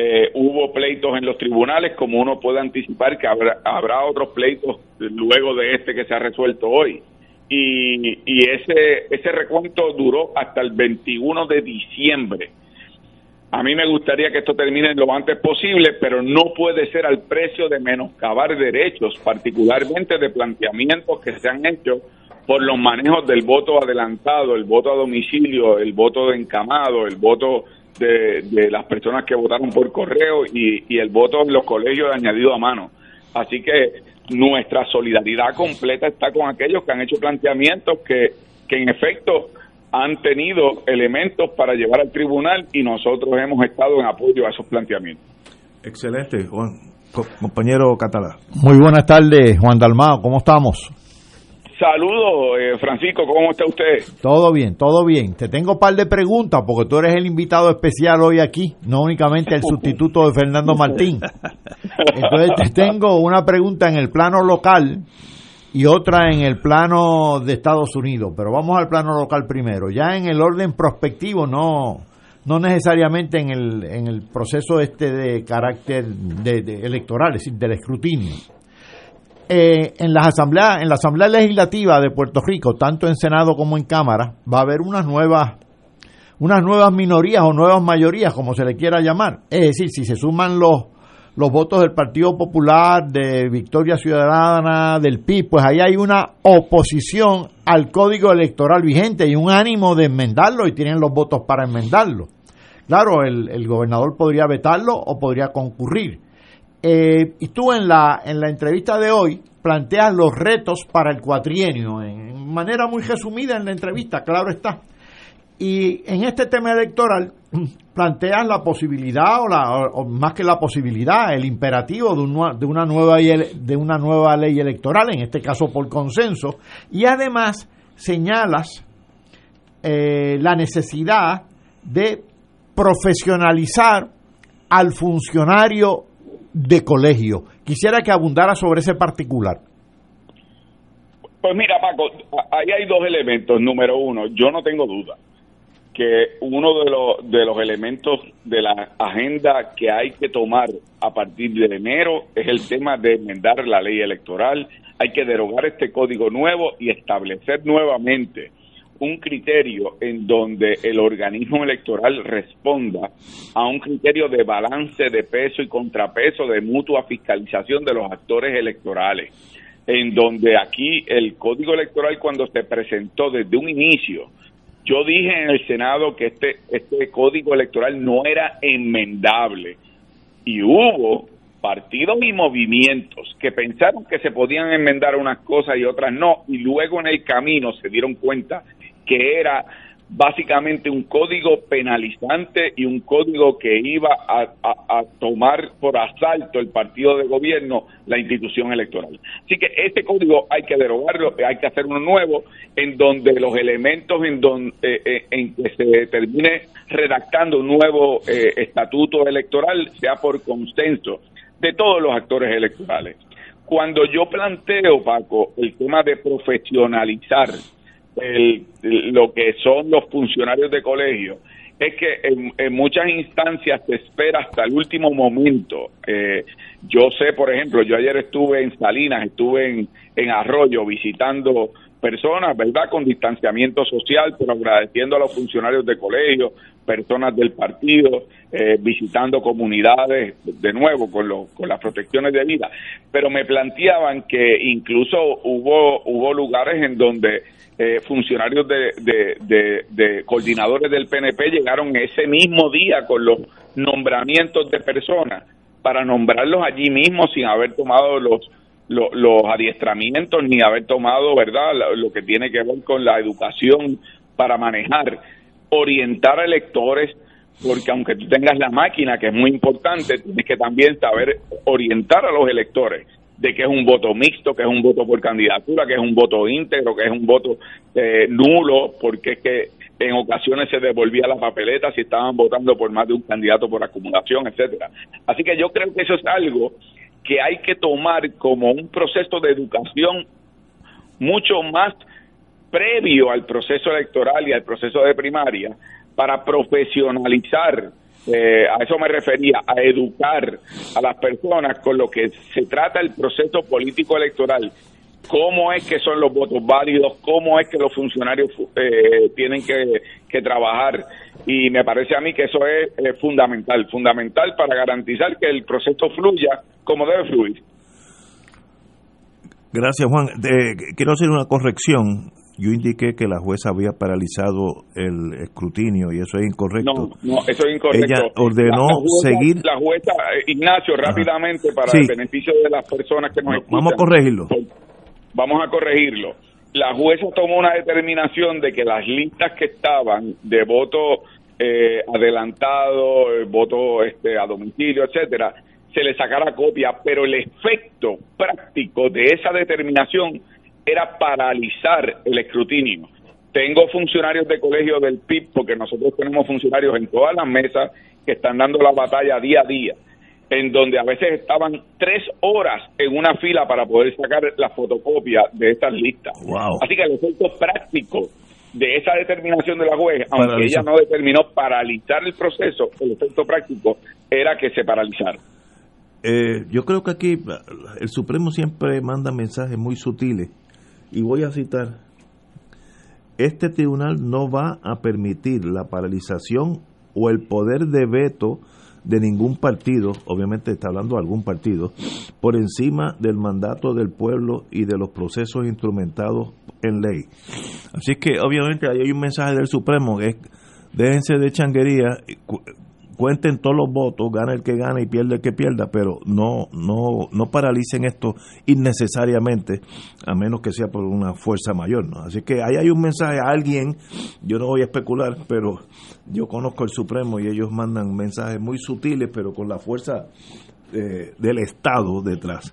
eh, hubo pleitos en los tribunales, como uno puede anticipar que habrá, habrá otros pleitos luego de este que se ha resuelto hoy. Y, y ese, ese recuento duró hasta el 21 de diciembre. A mí me gustaría que esto termine lo antes posible, pero no puede ser al precio de menoscabar derechos, particularmente de planteamientos que se han hecho por los manejos del voto adelantado, el voto a domicilio, el voto de encamado, el voto de, las personas que votaron por correo y, el voto en los colegios de añadido a mano. Así que nuestra solidaridad completa está con aquellos que han hecho planteamientos que, que en efecto han tenido elementos para llevar al tribunal y nosotros hemos estado en apoyo a esos planteamientos. Excelente, Juan. compañero Catalá. Muy buenas tardes, Juan Dalmao, ¿cómo estamos? Saludos, eh, Francisco, ¿cómo está usted? Todo bien, todo bien. Te tengo un par de preguntas porque tú eres el invitado especial hoy aquí, no únicamente el sustituto de Fernando Martín. Entonces te tengo una pregunta en el plano local y otra en el plano de Estados Unidos, pero vamos al plano local primero. Ya en el orden prospectivo, no no necesariamente en el, en el proceso este de carácter de, electoral, es decir, del escrutinio. Eh, en las asambleas, en la Asamblea Legislativa de Puerto Rico, tanto en Senado como en Cámara, va a haber unas nuevas unas nuevas minorías o nuevas mayorías, como se le quiera llamar. Es decir, si se suman los los votos del Partido Popular, de Victoria Ciudadana, del PIB, pues ahí hay una oposición al código electoral vigente y un ánimo de enmendarlo y tienen los votos para enmendarlo. Claro, el, gobernador podría vetarlo o podría concurrir. Eh, y tú en la, en la entrevista de hoy planteas los retos para el cuatrienio, en manera muy resumida en la entrevista, claro está. Y en este tema electoral planteas la posibilidad, o, la, más que la posibilidad, el imperativo de, de, una nueva, de una nueva ley electoral, en este caso por consenso, y además señalas eh, la necesidad de profesionalizar al funcionario de colegio. Quisiera que abundara sobre ese particular. Pues mira, Paco, ahí hay dos elementos. Número uno, yo no tengo duda que uno de los, de los elementos de la agenda que hay que tomar a partir de enero es el tema de enmendar la ley electoral. Hay que derogar este código nuevo y establecer nuevamente un criterio en donde el organismo electoral responda a un criterio de balance de peso y contrapeso de mutua fiscalización de los actores electorales, en donde aquí el código electoral cuando se presentó desde un inicio, yo dije en el Senado que este, este código electoral no era enmendable. Y hubo partidos y movimientos que pensaron que se podían enmendar unas cosas y otras no, y luego en el camino se dieron cuenta que era básicamente un código penalizante y un código que iba a, tomar por asalto el partido de gobierno la institución electoral. Así que este código hay que derogarlo, hay que hacer uno nuevo en donde los elementos en, donde, eh, eh, en que se termine redactando un nuevo eh, estatuto electoral sea por consenso de todos los actores electorales. Cuando yo planteo, Paco, el tema de profesionalizar lo que son los funcionarios de colegio es que en, muchas instancias se espera hasta el último momento. Eh, yo sé, por ejemplo, yo ayer estuve en Salinas, estuve en, en Arroyo visitando personas, ¿verdad?, con distanciamiento social, pero agradeciendo a los funcionarios de colegio, personas del partido, eh, visitando comunidades, de nuevo, con, con las protecciones de vida. Pero me planteaban que incluso hubo, hubo lugares en donde eh, funcionarios de, de, coordinadores del PNP llegaron ese mismo día con los nombramientos de personas para nombrarlos allí mismo sin haber tomado los, los, adiestramientos ni haber tomado, ¿verdad?, lo, que tiene que ver con la educación para manejar, orientar a electores, porque aunque tú tengas la máquina, que es muy importante, tienes que también saber orientar a los electores de que es un voto mixto, que es un voto por candidatura, que es un voto íntegro, que es un voto eh, nulo, porque es que en ocasiones se devolvía la papeleta si estaban votando por más de un candidato por acumulación, etcétera. Así que yo creo que eso es algo que hay que tomar como un proceso de educación mucho más previo al proceso electoral y al proceso de primaria para profesionalizar eh, a eso me refería, a educar a las personas con lo que se trata el proceso político electoral. ¿Cómo es que son los votos válidos? ¿Cómo es que los funcionarios eh, tienen que, trabajar? Y me parece a mí que eso es fundamental, fundamental para garantizar que el proceso fluya como debe fluir. Gracias, Juan. quiero hacer una corrección yo indiqué que la jueza había paralizado el escrutinio y eso es incorrecto. No, no eso es incorrecto. Ella ordenó seguir. La jueza, eh, Ignacio, rápidamente, para el beneficio de las personas que nos escuchan. Vamos a corregirlo. Vamos a corregirlo. La jueza tomó una determinación de que las listas que estaban de voto eh, adelantado, eh, voto este, a domicilio, etcétera, se le sacara copia, pero el efecto práctico de esa determinación era paralizar el escrutinio. Tengo funcionarios de colegio del PIB, porque nosotros tenemos funcionarios en todas las mesas que están dando la batalla día a día, en donde a veces estaban tres horas en una fila para poder sacar la fotocopia de estas listas. Así que el efecto práctico de esa determinación de la juez, aunque ella no determinó paralizar el proceso, el efecto práctico era que se paralizara. Eh, yo creo que aquí el Supremo siempre manda mensajes muy sutiles y voy a citar, este tribunal no va a permitir la paralización o el poder de veto de ningún partido, obviamente está hablando de algún partido, por encima del mandato del pueblo y de los procesos instrumentados en ley. Así que obviamente ahí hay un mensaje del Supremo que es déjense de changuería, cuenten todos los votos, gana el que gana y pierde el que pierda, pero no, no, no paralicen esto innecesariamente, a menos que sea por una fuerza mayor. ¿no? Así que ahí hay un mensaje a alguien, yo no voy a especular, pero yo conozco el Supremo y ellos mandan mensajes muy sutiles, pero con la fuerza eh, del Estado detrás.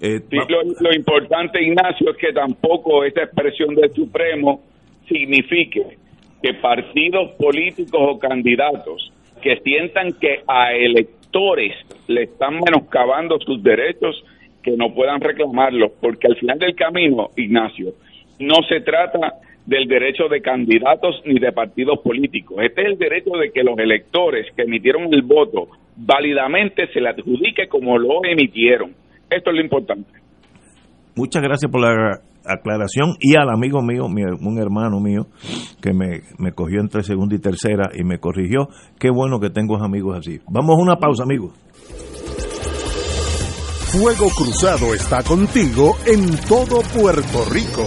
Eh, lo, lo importante, Ignacio, es que tampoco esta expresión del Supremo signifique que partidos políticos o candidatos que sientan que a electores le están menoscabando sus derechos, que no puedan reclamarlos, porque al final del camino, Ignacio, no se trata del derecho de candidatos ni de partidos políticos. Este es el derecho de que los electores que emitieron el voto válidamente se le adjudique como lo emitieron. Esto es lo importante. Muchas gracias por la aclaración y al amigo mío, un hermano mío, que me, me cogió entre segunda y tercera y me corrigió. Qué bueno que tengo amigos así. Vamos a una pausa, amigos. Fuego Cruzado está contigo en todo Puerto Rico.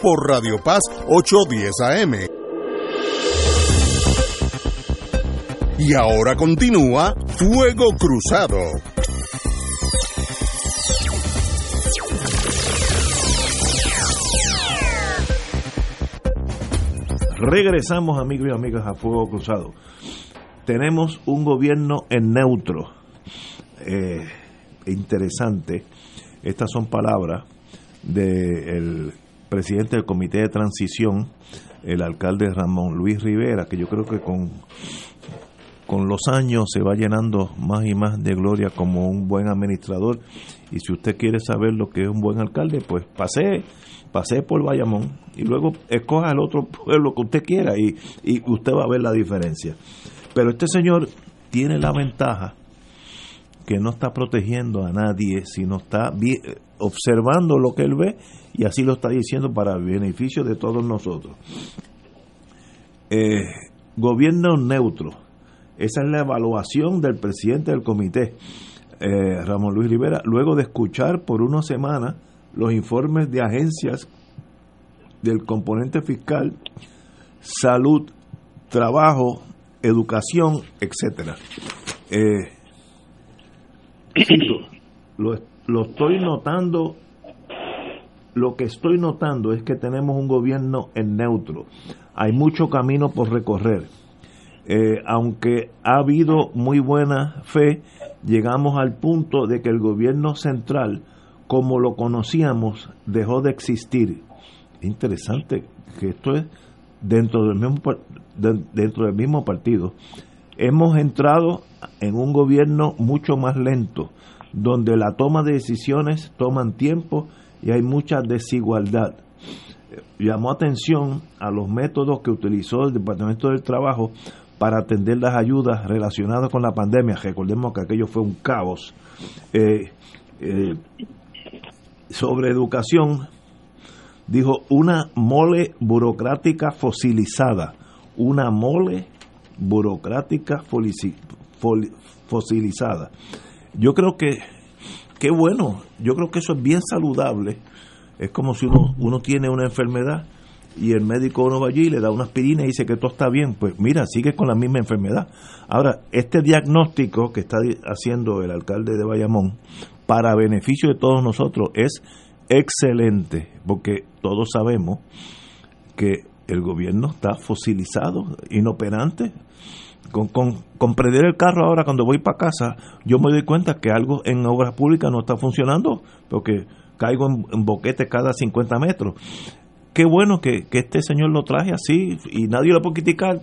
por Radio Paz 810 AM. Y ahora continúa Fuego Cruzado. Regresamos amigos y amigas a Fuego Cruzado. Tenemos un gobierno en neutro. Eh, interesante. Estas son palabras del presidente del Comité de Transición, el alcalde Ramón Luis Rivera, que yo creo que con, con los años se va llenando más y más de gloria como un buen administrador. Y si usted quiere saber lo que es un buen alcalde, pues pase, pase por Bayamón y luego escoja el otro pueblo que usted quiera y, y usted va a ver la diferencia. Pero este señor tiene la ventaja que no está protegiendo a nadie, sino está observando lo que él ve y así lo está diciendo para el beneficio de todos nosotros. Eh, gobierno neutro. Esa es la evaluación del presidente del comité, eh, Ramón Luis Rivera, luego de escuchar por una semana los informes de agencias del componente fiscal, salud, trabajo, educación, etcétera. Eh, lo, lo estoy notando lo que estoy notando es que tenemos un gobierno en neutro. Hay mucho camino por recorrer. Eh, aunque ha habido muy buena fe, llegamos al punto de que el gobierno central, como lo conocíamos, dejó de existir. Interesante que esto es dentro del mismo dentro del mismo partido. Hemos entrado en un gobierno mucho más lento, donde la toma de decisiones toman tiempo y hay mucha desigualdad. Llamó atención a los métodos que utilizó el Departamento del Trabajo para atender las ayudas relacionadas con la pandemia. Recordemos que aquello fue un caos. Eh, eh, sobre educación, dijo una mole burocrática fosilizada, una mole burocrática fosilizada. Yo creo que qué bueno, yo creo que eso es bien saludable. Es como si uno, uno tiene una enfermedad y el médico uno va allí y le da una aspirina y dice que todo está bien, pues mira, sigue con la misma enfermedad. Ahora, este diagnóstico que está haciendo el alcalde de Bayamón, para beneficio de todos nosotros, es excelente, porque todos sabemos que el gobierno está fosilizado, inoperante, con, con, prender el carro ahora cuando voy para casa, yo me doy cuenta que algo en obras públicas no está funcionando, porque caigo en, boquete cada 50 metros. Qué bueno que, este señor lo traje así y nadie lo puede criticar,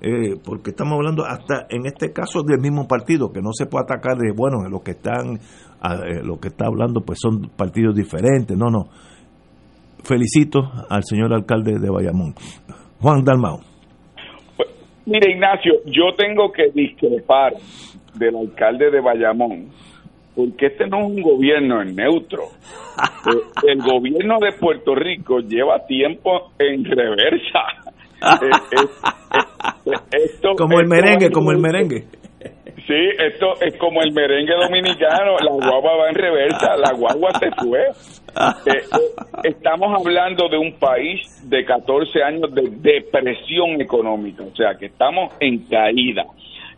eh, porque estamos hablando hasta en este caso del mismo partido, que no se puede atacar de, bueno, los que están, eh, lo que está hablando pues son partidos diferentes, no, no. Felicito al señor alcalde de Bayamón. Juan Dalmao. Mire, Ignacio, yo tengo que discrepar del alcalde de Bayamón, porque este no es un gobierno en neutro. Eh, el gobierno de Puerto Rico lleva tiempo en reversa. Eh, eh, como el merengue, como el merengue. Sí, esto es como el merengue dominicano, la guagua va en reversa, la guagua se fue. Eh, estamos hablando de un país de 14 años de depresión económica, o sea que estamos en caída,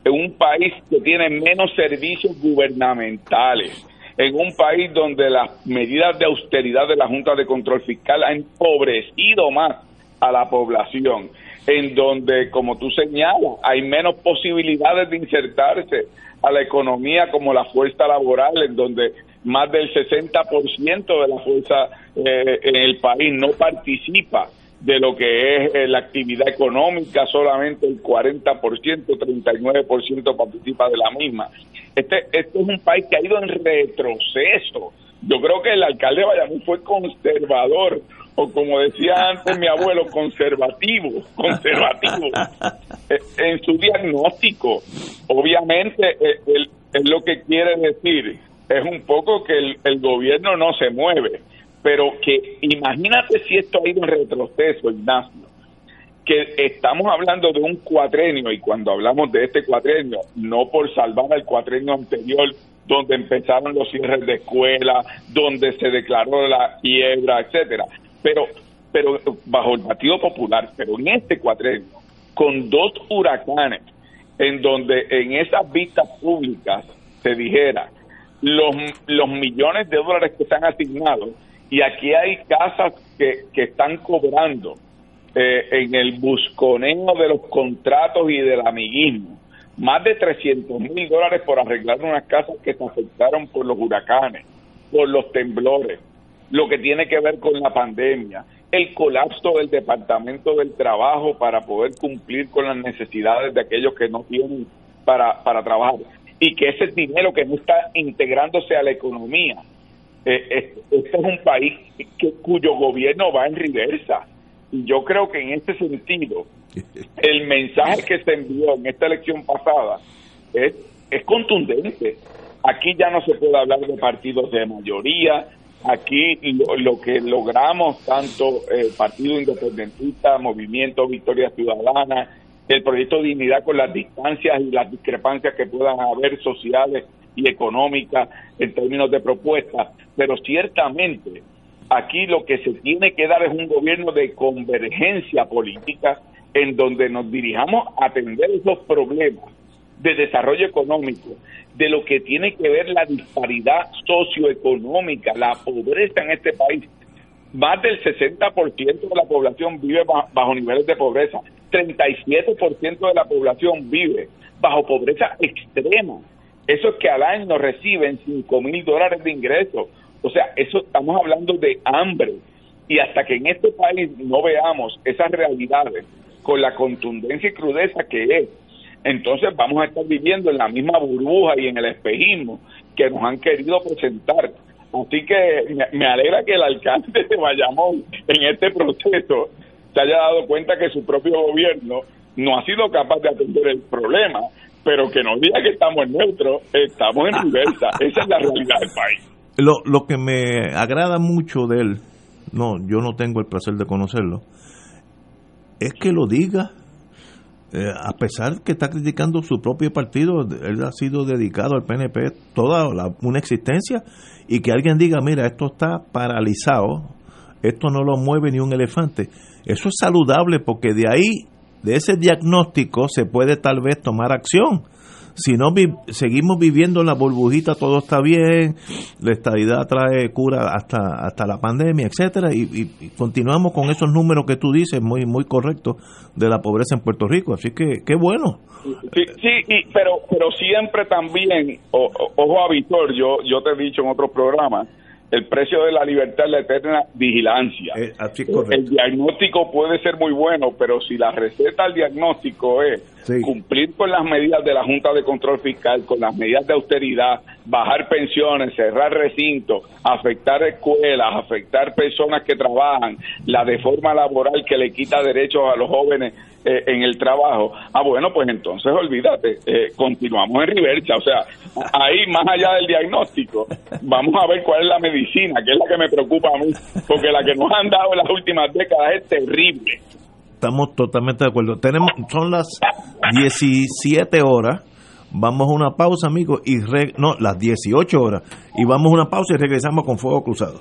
en un país que tiene menos servicios gubernamentales, en un país donde las medidas de austeridad de la Junta de Control Fiscal han empobrecido más a la población. En donde, como tú señalas, hay menos posibilidades de insertarse a la economía como la fuerza laboral, en donde más del 60% de la fuerza eh, en el país no participa de lo que es eh, la actividad económica, solamente el 40%, 39% participa de la misma. Este, este es un país que ha ido en retroceso. Yo creo que el alcalde de Bayamón fue conservador o como decía antes mi abuelo, conservativo, conservativo, eh, en su diagnóstico. Obviamente, eh, es lo que quiere decir es un poco que el, gobierno no se mueve, pero que imagínate si esto ha ido en retroceso, Ignacio, que estamos hablando de un cuatrenio y cuando hablamos de este cuatrenio, no por salvar al cuatrenio anterior donde empezaron los cierres de escuela, donde se declaró la quiebra, etcétera, pero, pero bajo el Partido Popular, pero en este cuatrenio, con dos huracanes, en donde en esas vistas públicas se dijera los, los millones de dólares que están asignados, y aquí hay casas que, que están cobrando eh, en el busconeo de los contratos y del amiguismo, más de 300 mil dólares por arreglar unas casas que se afectaron por los huracanes, por los temblores, lo que tiene que ver con la pandemia, el colapso del Departamento del Trabajo para poder cumplir con las necesidades de aquellos que no tienen para, para trabajar y que ese dinero que no está integrándose a la economía. Eh, este es un país que, cuyo gobierno va en reversa. Y yo creo que en este sentido, el mensaje que se envió en esta elección pasada es, es contundente. Aquí ya no se puede hablar de partidos de mayoría, aquí lo, que logramos, tanto el Partido Independentista, Movimiento Victoria Ciudadana, el proyecto Dignidad con las distancias y las discrepancias que puedan haber sociales y económicas en términos de propuestas, pero ciertamente aquí lo que se tiene que dar es un gobierno de convergencia política en donde nos dirijamos a atender esos problemas de desarrollo económico, de lo que tiene que ver la disparidad socioeconómica, la pobreza en este país. Más del 60% de la población vive bajo, niveles de pobreza, 37% de la población vive bajo pobreza extrema. Eso es que al año reciben 5 mil dólares de ingresos. O sea, eso estamos hablando de hambre. Y hasta que en este país no veamos esas realidades con la contundencia y crudeza que es, entonces vamos a estar viviendo en la misma burbuja y en el espejismo que nos han querido presentar. Así que me alegra que el alcalde de Bayamón en este proceso se haya dado cuenta que su propio gobierno no ha sido capaz de atender el problema, pero que nos diga que estamos neutros, estamos en reversa. Esa es la realidad del país. Lo, lo que me agrada mucho de él, no, yo no tengo el placer de conocerlo, es que lo diga eh, a pesar que está criticando su propio partido, él ha sido dedicado al PNP toda una existencia y que alguien diga, mira, esto está paralizado, esto no lo mueve ni un elefante. Eso es saludable porque de ahí, de ese diagnóstico, se puede tal vez tomar acción si no seguimos viviendo en la burbujita, todo está bien, la estabilidad trae cura hasta hasta la pandemia, etcétera, y, continuamos con esos números que tú dices, muy muy correctos, de la pobreza en Puerto Rico. Así que qué bueno. Sí, sí pero pero siempre también, ojo a Víctor, yo, yo te he dicho en otros programas, el precio de la libertad es la eterna vigilancia. Eh, el diagnóstico puede ser muy bueno, pero si la receta al diagnóstico es cumplir con las medidas de la Junta de Control Fiscal, con las medidas de austeridad, bajar pensiones, cerrar recintos, afectar escuelas, afectar personas que trabajan, la deforma laboral que le quita derechos a los jóvenes eh, en el trabajo, ah, bueno, pues entonces olvídate, eh, continuamos en reversa, o sea, ahí más allá del diagnóstico, vamos a ver cuál es la medicina, que es la que me preocupa a mí, porque la que nos han dado en las últimas décadas es terrible. Estamos totalmente de acuerdo. Tenemos, son las 17 horas. Vamos a una pausa, amigos, y no, las 18 horas. Y vamos a una pausa y regresamos con Fuego Cruzado.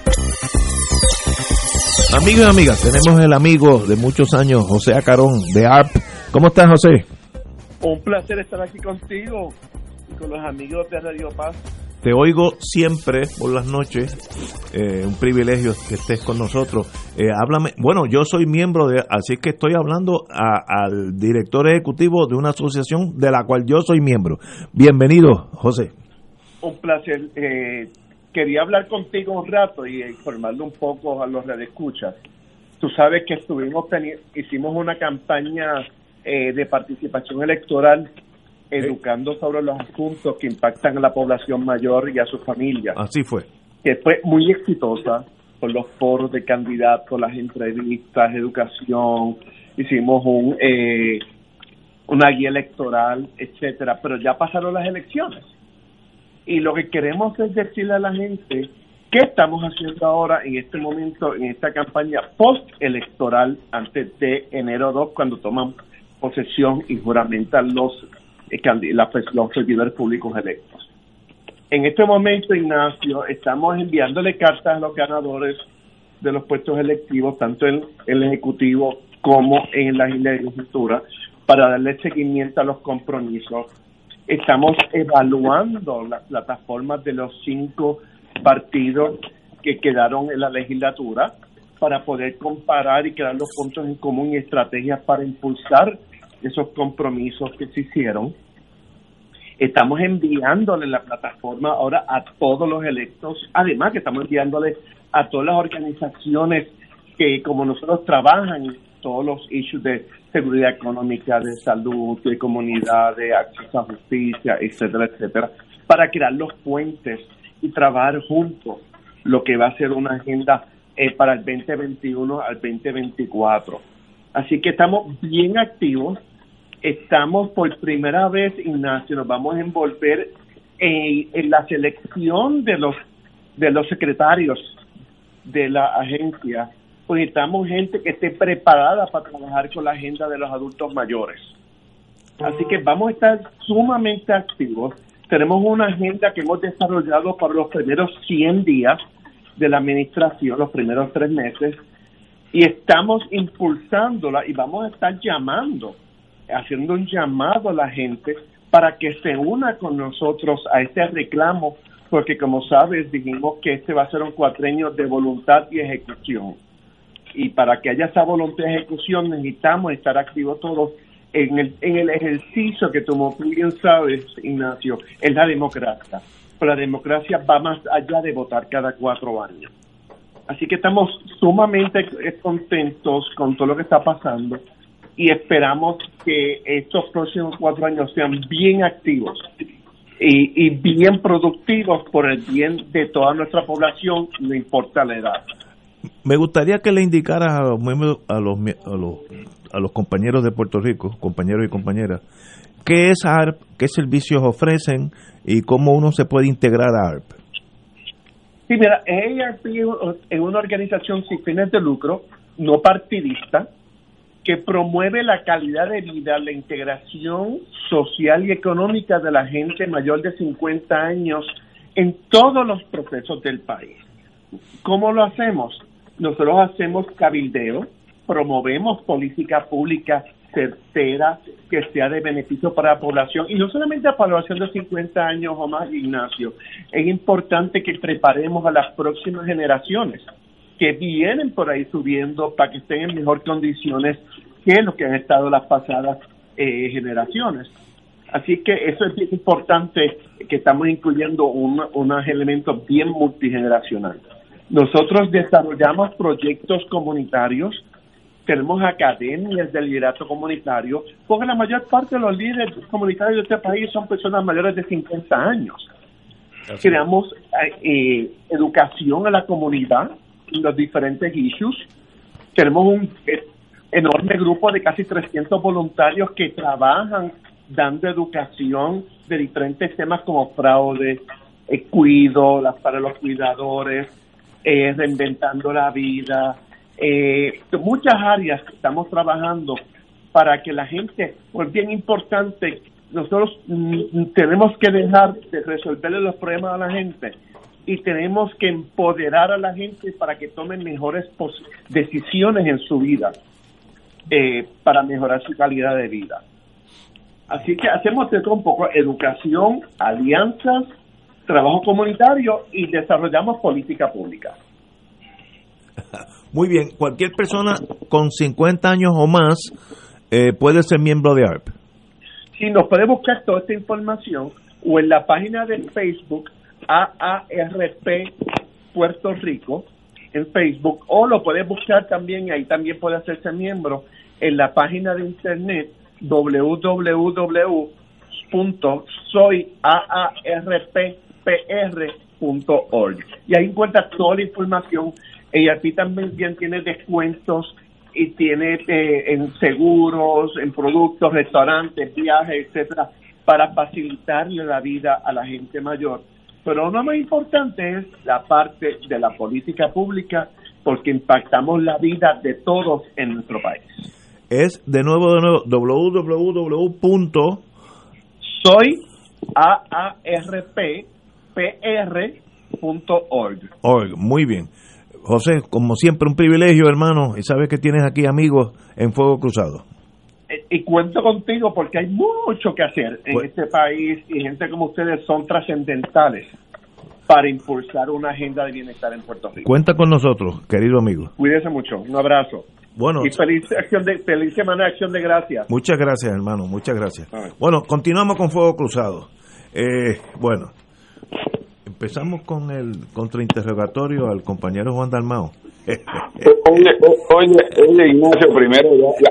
Amigos y amigas, tenemos el amigo de muchos años, José Acarón, de ARP. ¿Cómo estás, José? Un placer estar aquí contigo y con los amigos de Radio Paz. Te oigo siempre por las noches. Eh, un privilegio que estés con nosotros. Eh, háblame. Bueno, yo soy miembro de, así que estoy hablando a- al director ejecutivo de una asociación de la cual yo soy miembro. Bienvenido, José. Un placer. Eh, quería hablar contigo un rato y informarle un poco a los redescuchas. Tú sabes que estuvimos hicimos una campaña eh, de participación electoral educando sobre los asuntos que impactan a la población mayor y a sus familias. Así fue. que fue muy exitosa con los foros de candidatos, las entrevistas, educación, hicimos un eh, una guía electoral, etcétera, pero ya pasaron las elecciones. Y lo que queremos es decirle a la gente qué estamos haciendo ahora en este momento, en esta campaña post-electoral, antes de enero 2, cuando toman posesión y juramentan los, eh, los servidores públicos electos. En este momento, Ignacio, estamos enviándole cartas a los ganadores de los puestos electivos, tanto en el Ejecutivo como en la legislatura, para darle seguimiento a los compromisos. Estamos evaluando las plataformas de los cinco partidos que quedaron en la legislatura para poder comparar y crear los puntos en común y estrategias para impulsar esos compromisos que se hicieron. Estamos enviándole la plataforma ahora a todos los electos, además que estamos enviándole a todas las organizaciones que como nosotros trabajan todos los issues de seguridad económica, de salud, de comunidad, de acceso a justicia, etcétera, etcétera, para crear los puentes y trabajar juntos lo que va a ser una agenda eh, para el 2021 al 2024. Así que estamos bien activos estamos por primera vez, Ignacio, nos vamos a envolver en, en la selección de los de los secretarios de la agencia. Pues necesitamos gente que esté preparada para trabajar con la agenda de los adultos mayores. Así que vamos a estar sumamente activos. Tenemos una agenda que hemos desarrollado para los primeros 100 días de la administración, los primeros tres meses, y estamos impulsándola y vamos a estar llamando haciendo un llamado a la gente para que se una con nosotros a este reclamo, porque como sabes, dijimos que este va a ser un cuatreño de voluntad y ejecución. Y para que haya esa voluntad y ejecución necesitamos estar activos todos en el, en el ejercicio que como tú bien sabes, Ignacio, es la democracia. Pero la democracia va más allá de votar cada cuatro años. Así que estamos sumamente contentos con todo lo que está pasando y esperamos que estos próximos cuatro años sean bien activos y bien productivos por el bien de toda nuestra población, no importa la edad. Me gustaría que le indicaras a los a los, a los, a los compañeros de Puerto Rico, compañeros y compañeras, qué es ARP, qué servicios ofrecen y cómo uno se puede integrar a ARP. Sí, mira, AARP es una organización sin fines de lucro, no partidista, que promueve la calidad de vida, la integración social y económica de la gente mayor de 50 años en todos los procesos del país. ¿Cómo lo hacemos? Nosotros hacemos cabildeo, promovemos política pública certera que sea de beneficio para la población y no solamente a la población de 50 años o más, Ignacio. Es importante que preparemos a las próximas generaciones que vienen por ahí subiendo para que estén en mejor condiciones que lo que han estado las pasadas eh, generaciones. Así que eso es importante que estamos incluyendo un, unos elementos bien multigeneracionales. Nosotros desarrollamos proyectos comunitarios, tenemos academias de liderato comunitario, porque la mayor parte de los líderes comunitarios de este país son personas mayores de 50 años. Creamos eh, eh, educación a la comunidad, en los diferentes issues. Tenemos un eh, enorme grupo de casi 300 voluntarios que trabajan dando educación de diferentes temas como fraude, eh, cuido, las para los cuidadores, eh, reinventando la vida, eh, muchas áreas que estamos trabajando para que la gente, pues bien importante, nosotros mm, tenemos que dejar de resolverle los problemas a la gente y tenemos que empoderar a la gente para que tomen mejores decisiones en su vida, eh, para mejorar su calidad de vida. Así que hacemos de todo un poco educación, alianzas, trabajo comunitario y desarrollamos política pública. Muy bien, cualquier persona con 50 años o más eh, puede ser miembro de ARP. Sí, nos puede buscar toda esta información o en la página de Facebook AARP Puerto Rico en Facebook o lo puede buscar también, ahí también puede hacerse miembro en la página de internet www.soyaarppr.org y ahí encuentra toda la información y aquí también tiene descuentos y tiene eh, en seguros, en productos, restaurantes, viajes, etcétera, para facilitarle la vida a la gente mayor. Pero lo más importante es la parte de la política pública porque impactamos la vida de todos en nuestro país es de nuevo, de nuevo, www. Soy aarppr.org. Org, muy bien. José, como siempre, un privilegio, hermano, y sabes que tienes aquí amigos en Fuego Cruzado. Eh, y cuento contigo porque hay mucho que hacer en pues este país y gente como ustedes son trascendentales para impulsar una agenda de bienestar en Puerto Rico. Cuenta con nosotros, querido amigo. Cuídese mucho. Un abrazo. Bueno, y feliz, acción de, feliz semana de acción de gracias. Muchas gracias, hermano, muchas gracias. Bueno, continuamos con Fuego Cruzado. Eh, bueno, empezamos con el contrainterrogatorio al compañero Juan Dalmao. oye, oye, oye, Ignacio, primero,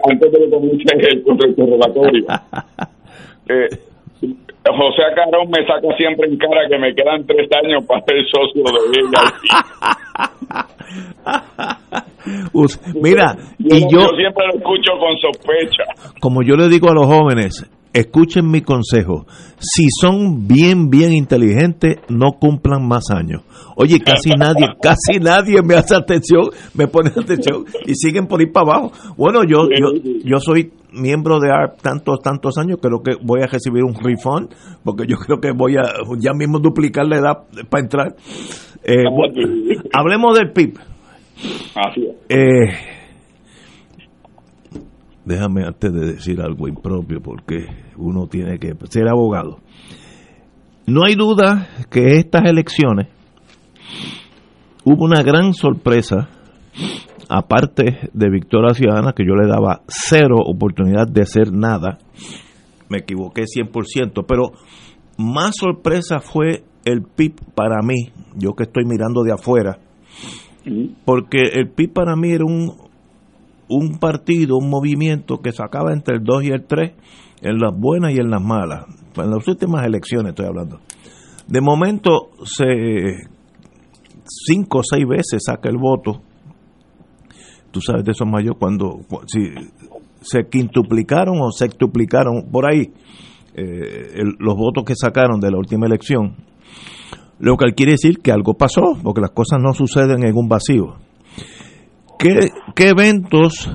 antes de que comience el contrainterrogatorio, eh, José Acarón me saca siempre en cara que me quedan tres años para ser socio de ella. Mira, y yo, yo siempre lo escucho con sospecha. Como yo le digo a los jóvenes, escuchen mi consejo. Si son bien, bien inteligentes, no cumplan más años. Oye, casi nadie, casi nadie me hace atención, me pone atención y siguen por ir para abajo. Bueno, yo, yo, yo soy miembro de ARP tantos, tantos años, creo que voy a recibir un refund, porque yo creo que voy a ya mismo duplicar la edad para entrar. Eh, hablemos del PIB. Eh, déjame antes de decir algo impropio, porque uno tiene que ser abogado. No hay duda que estas elecciones hubo una gran sorpresa aparte de Victoria Ciudadana, que yo le daba cero oportunidad de hacer nada, me equivoqué 100%, pero más sorpresa fue el PIB para mí, yo que estoy mirando de afuera, porque el PIB para mí era un, un partido, un movimiento que sacaba entre el 2 y el 3 en las buenas y en las malas, en las últimas elecciones estoy hablando. De momento se cinco o seis veces saca el voto tú sabes de esos mayores, cuando si se quintuplicaron o sextuplicaron por ahí eh, los votos que sacaron de la última elección, lo que quiere decir que algo pasó, porque las cosas no suceden en un vacío. ¿Qué, qué eventos,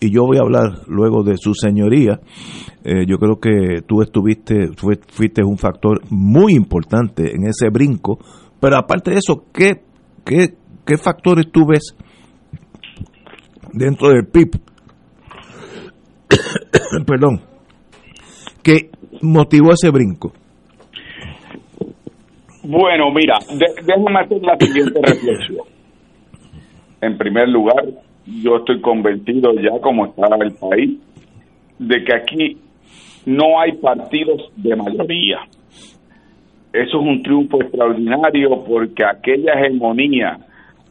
y yo voy a hablar luego de su señoría, eh, yo creo que tú estuviste, fuiste un factor muy importante en ese brinco, pero aparte de eso, ¿qué, qué, qué factores tú ves dentro del PIB? Perdón, que motivó ese brinco. Bueno, mira, de- déjame hacer la siguiente reflexión. En primer lugar, yo estoy convencido ya como está el país de que aquí no hay partidos de mayoría. Eso es un triunfo extraordinario porque aquella hegemonía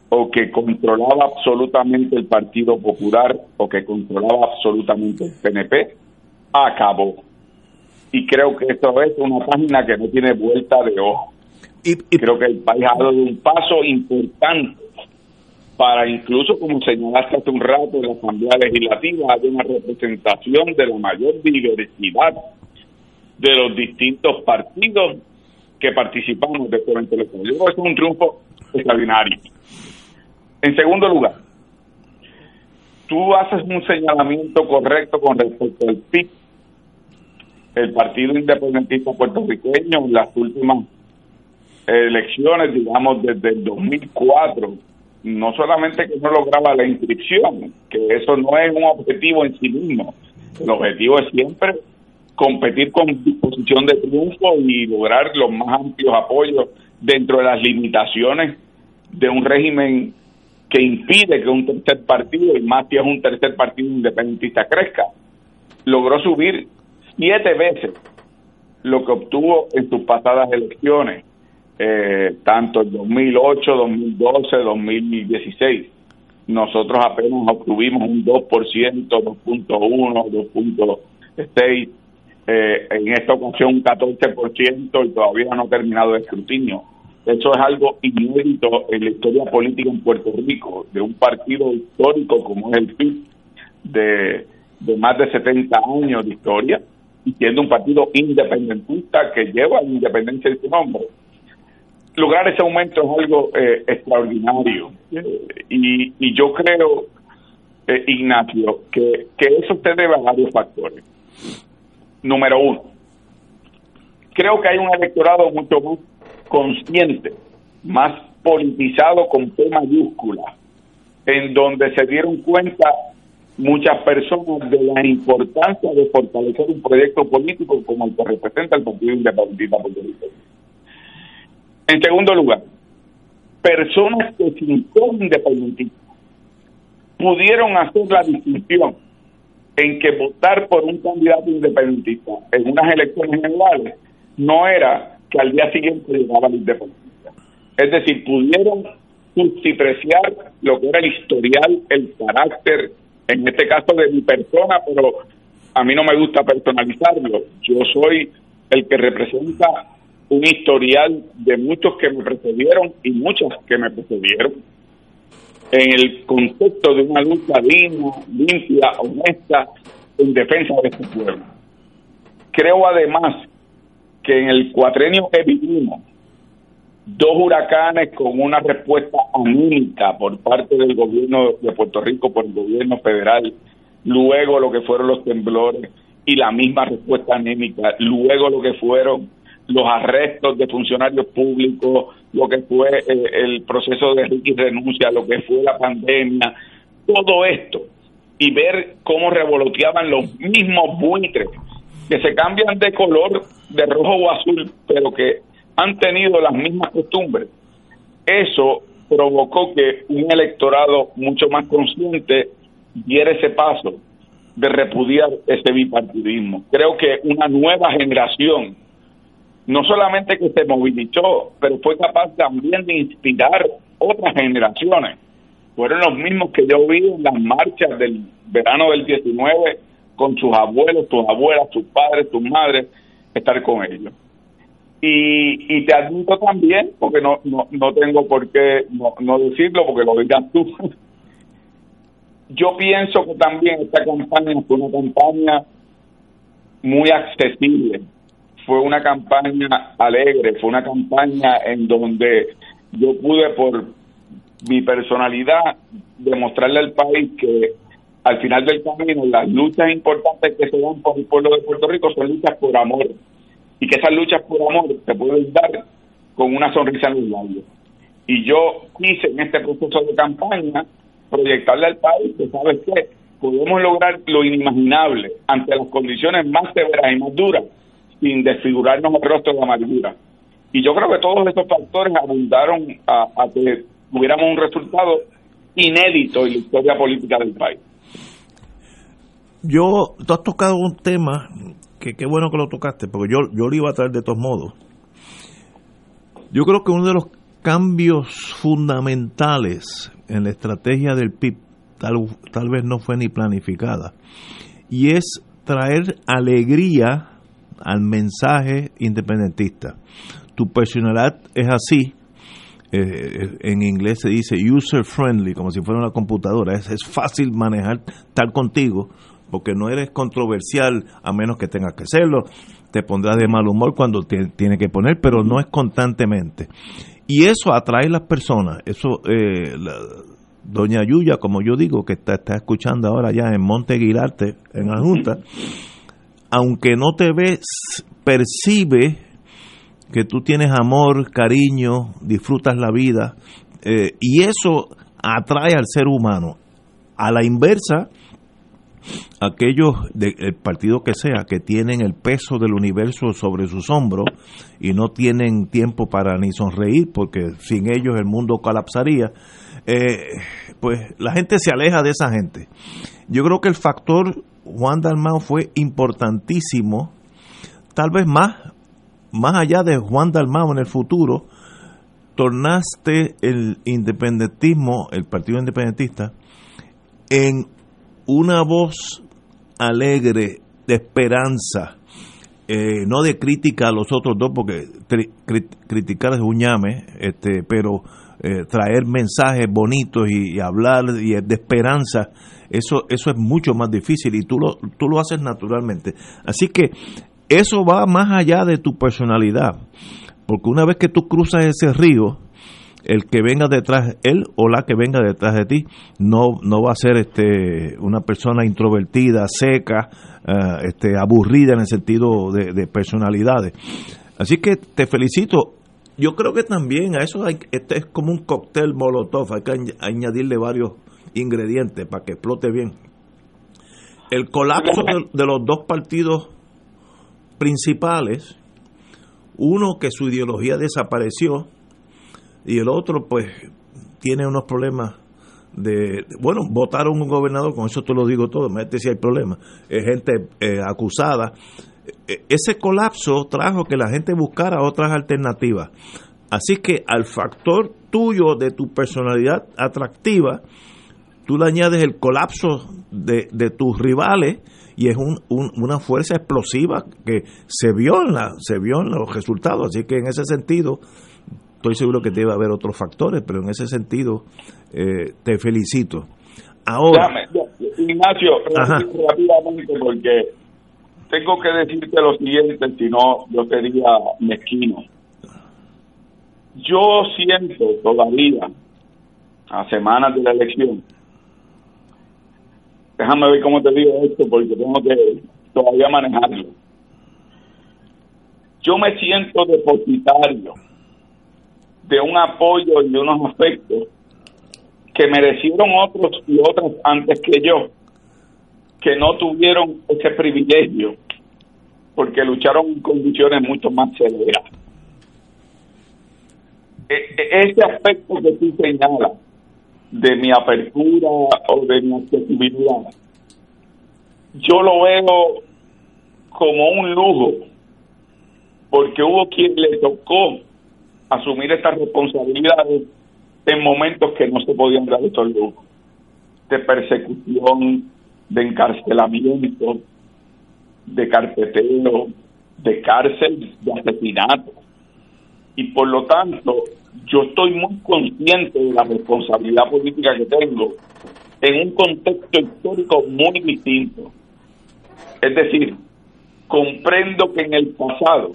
o que controlaba absolutamente el Partido Popular o que controlaba absolutamente el PNP acabó. Y creo que esto es una página que no tiene vuelta de ojo. Creo que el país ha dado un paso importante para incluso, como señalaste hace un rato, en la Asamblea Legislativa hay una representación de la mayor diversidad de los distintos partidos que participamos de este evento. Yo creo que es un triunfo extraordinario. En segundo lugar, tú haces un señalamiento correcto con respecto al PIB. El Partido Independentista Puertorriqueño en las últimas elecciones, digamos, desde el 2004, no solamente que no lograba la inscripción, que eso no es un objetivo en sí mismo, el objetivo es siempre competir con disposición de triunfo y lograr los más amplios apoyos dentro de las limitaciones de un régimen que impide que un tercer partido, y más si es un tercer partido independentista, crezca. Logró subir siete veces lo que obtuvo en sus pasadas elecciones, eh, tanto en 2008, 2012, 2016. Nosotros apenas obtuvimos un 2%, 2.1, 2.6, eh, en esta ocasión un 14% y todavía no ha terminado el escrutinio. Eso es algo inédito en la historia política en Puerto Rico, de un partido histórico como es el PIB, de, de más de 70 años de historia, y siendo un partido independentista que lleva la independencia en su nombre. Lograr ese aumento es algo eh, extraordinario. Y, y yo creo, eh, Ignacio, que, eso se debe a varios factores. Número uno, creo que hay un electorado mucho más consciente, más politizado con P mayúscula, en donde se dieron cuenta muchas personas de la importancia de fortalecer un proyecto político como el que representa el Partido Independentista Puertorriqueño. En segundo lugar, personas que sin ser independentistas pudieron hacer la distinción en que votar por un candidato independentista en unas elecciones generales no era que al día siguiente llegaba la independencia. Es decir, pudieron justipreciar lo que era el historial, el carácter, en este caso de mi persona, pero a mí no me gusta personalizarlo. Yo soy el que representa un historial de muchos que me precedieron y muchos que me precedieron en el concepto de una lucha digna, limpia, honesta, en defensa de este pueblo. Creo además que en el cuatrenio que vivimos, dos huracanes con una respuesta anímica por parte del gobierno de Puerto Rico, por el gobierno federal, luego lo que fueron los temblores y la misma respuesta anímica, luego lo que fueron los arrestos de funcionarios públicos, lo que fue eh, el proceso de Ricky renuncia, lo que fue la pandemia, todo esto, y ver cómo revoloteaban los mismos buitres que se cambian de color de rojo o azul, pero que han tenido las mismas costumbres. Eso provocó que un electorado mucho más consciente diera ese paso de repudiar ese bipartidismo. Creo que una nueva generación, no solamente que se movilizó, pero fue capaz también de inspirar otras generaciones. Fueron los mismos que yo vi en las marchas del verano del 19 con sus abuelos, tus abuelas, tus padres, tus madres, estar con ellos. Y, y te admito también, porque no, no, no tengo por qué no, no decirlo, porque lo digas tú. Yo pienso que también esta campaña fue una campaña muy accesible, fue una campaña alegre, fue una campaña en donde yo pude por mi personalidad demostrarle al país que al final del camino las luchas importantes que se dan por el pueblo de Puerto Rico son luchas por amor y que esas luchas por amor se pueden dar con una sonrisa en los labios. Y yo quise en este proceso de campaña proyectarle al país que, ¿sabes qué? Podemos lograr lo inimaginable ante las condiciones más severas y más duras sin desfigurarnos el rostro de amargura. Y yo creo que todos estos factores abundaron a, a que tuviéramos un resultado inédito en la historia política del país. Yo, tú has tocado un tema que qué bueno que lo tocaste, porque yo, yo lo iba a traer de todos modos. Yo creo que uno de los cambios fundamentales en la estrategia del PIB tal, tal vez no fue ni planificada, y es traer alegría al mensaje independentista. Tu personalidad es así, eh, en inglés se dice user friendly, como si fuera una computadora, es, es fácil manejar tal contigo, porque no eres controversial a menos que tengas que serlo, te pondrás de mal humor cuando te, tiene que poner, pero no es constantemente. Y eso atrae a las personas, eso, eh, la, doña Yuya, como yo digo, que está, está escuchando ahora ya en Monte Aguilarte, en la Junta, aunque no te ves, percibe que tú tienes amor, cariño, disfrutas la vida, eh, y eso atrae al ser humano. A la inversa, aquellos del partido que sea que tienen el peso del universo sobre sus hombros y no tienen tiempo para ni sonreír porque sin ellos el mundo colapsaría, eh, pues la gente se aleja de esa gente. Yo creo que el factor Juan Dalmau fue importantísimo, tal vez más, más allá de Juan Dalmau en el futuro, tornaste el independentismo, el partido independentista, en una voz alegre, de esperanza, eh, no de crítica a los otros dos, porque criticar es un llame, este, pero eh, traer mensajes bonitos y, y, hablar y de esperanza, eso, eso es mucho más difícil y tú lo, tú lo haces naturalmente. Así que eso va más allá de tu personalidad, porque una vez que tú cruzas ese río, el que venga detrás, él o la que venga detrás de ti, no, no va a ser este, una persona introvertida, seca, uh, este, aburrida en el sentido de, de, personalidades. Así que te felicito. Yo creo que también a eso hay, este es como un cóctel molotov, hay que añadirle varios ingredientes para que explote bien. El colapso de, los dos partidos principales, uno que su ideología desapareció, y el otro pues tiene unos problemas de, bueno, votaron un gobernador, con eso te lo digo todo, mete si hay problemas, es gente eh, acusada. E, ese colapso trajo que la gente buscara otras alternativas. Así que al factor tuyo de tu personalidad atractiva, tú le añades el colapso de, de tus rivales y es un, un, una fuerza explosiva que se vio en la, se vio en los resultados. Así que en ese sentido, estoy seguro que debe haber otros factores, pero en ese sentido eh, te felicito. Ahora, Ignacio, rápidamente porque tengo que decirte lo siguiente, si no yo sería mezquino. Yo siento todavía, a semanas de la elección, déjame ver cómo te digo esto porque tengo que todavía manejarlo. Yo me siento depositario de un apoyo y de unos aspectos que merecieron otros y otras antes que yo, que no tuvieron ese privilegio, porque lucharon en condiciones mucho más severas. E, e, ese aspecto que tú señalas de mi apertura o de mi accesibilidad, yo lo veo como un lujo, porque hubo quien le tocó asumir estas responsabilidades en momentos que no se podían dar estos lujos, de persecución, de encarcelamiento, de carpeteo, de cárcel, de asesinato. Y por lo tanto, yo estoy muy consciente de la responsabilidad política que tengo en un contexto histórico muy distinto. Es decir, comprendo que en el pasado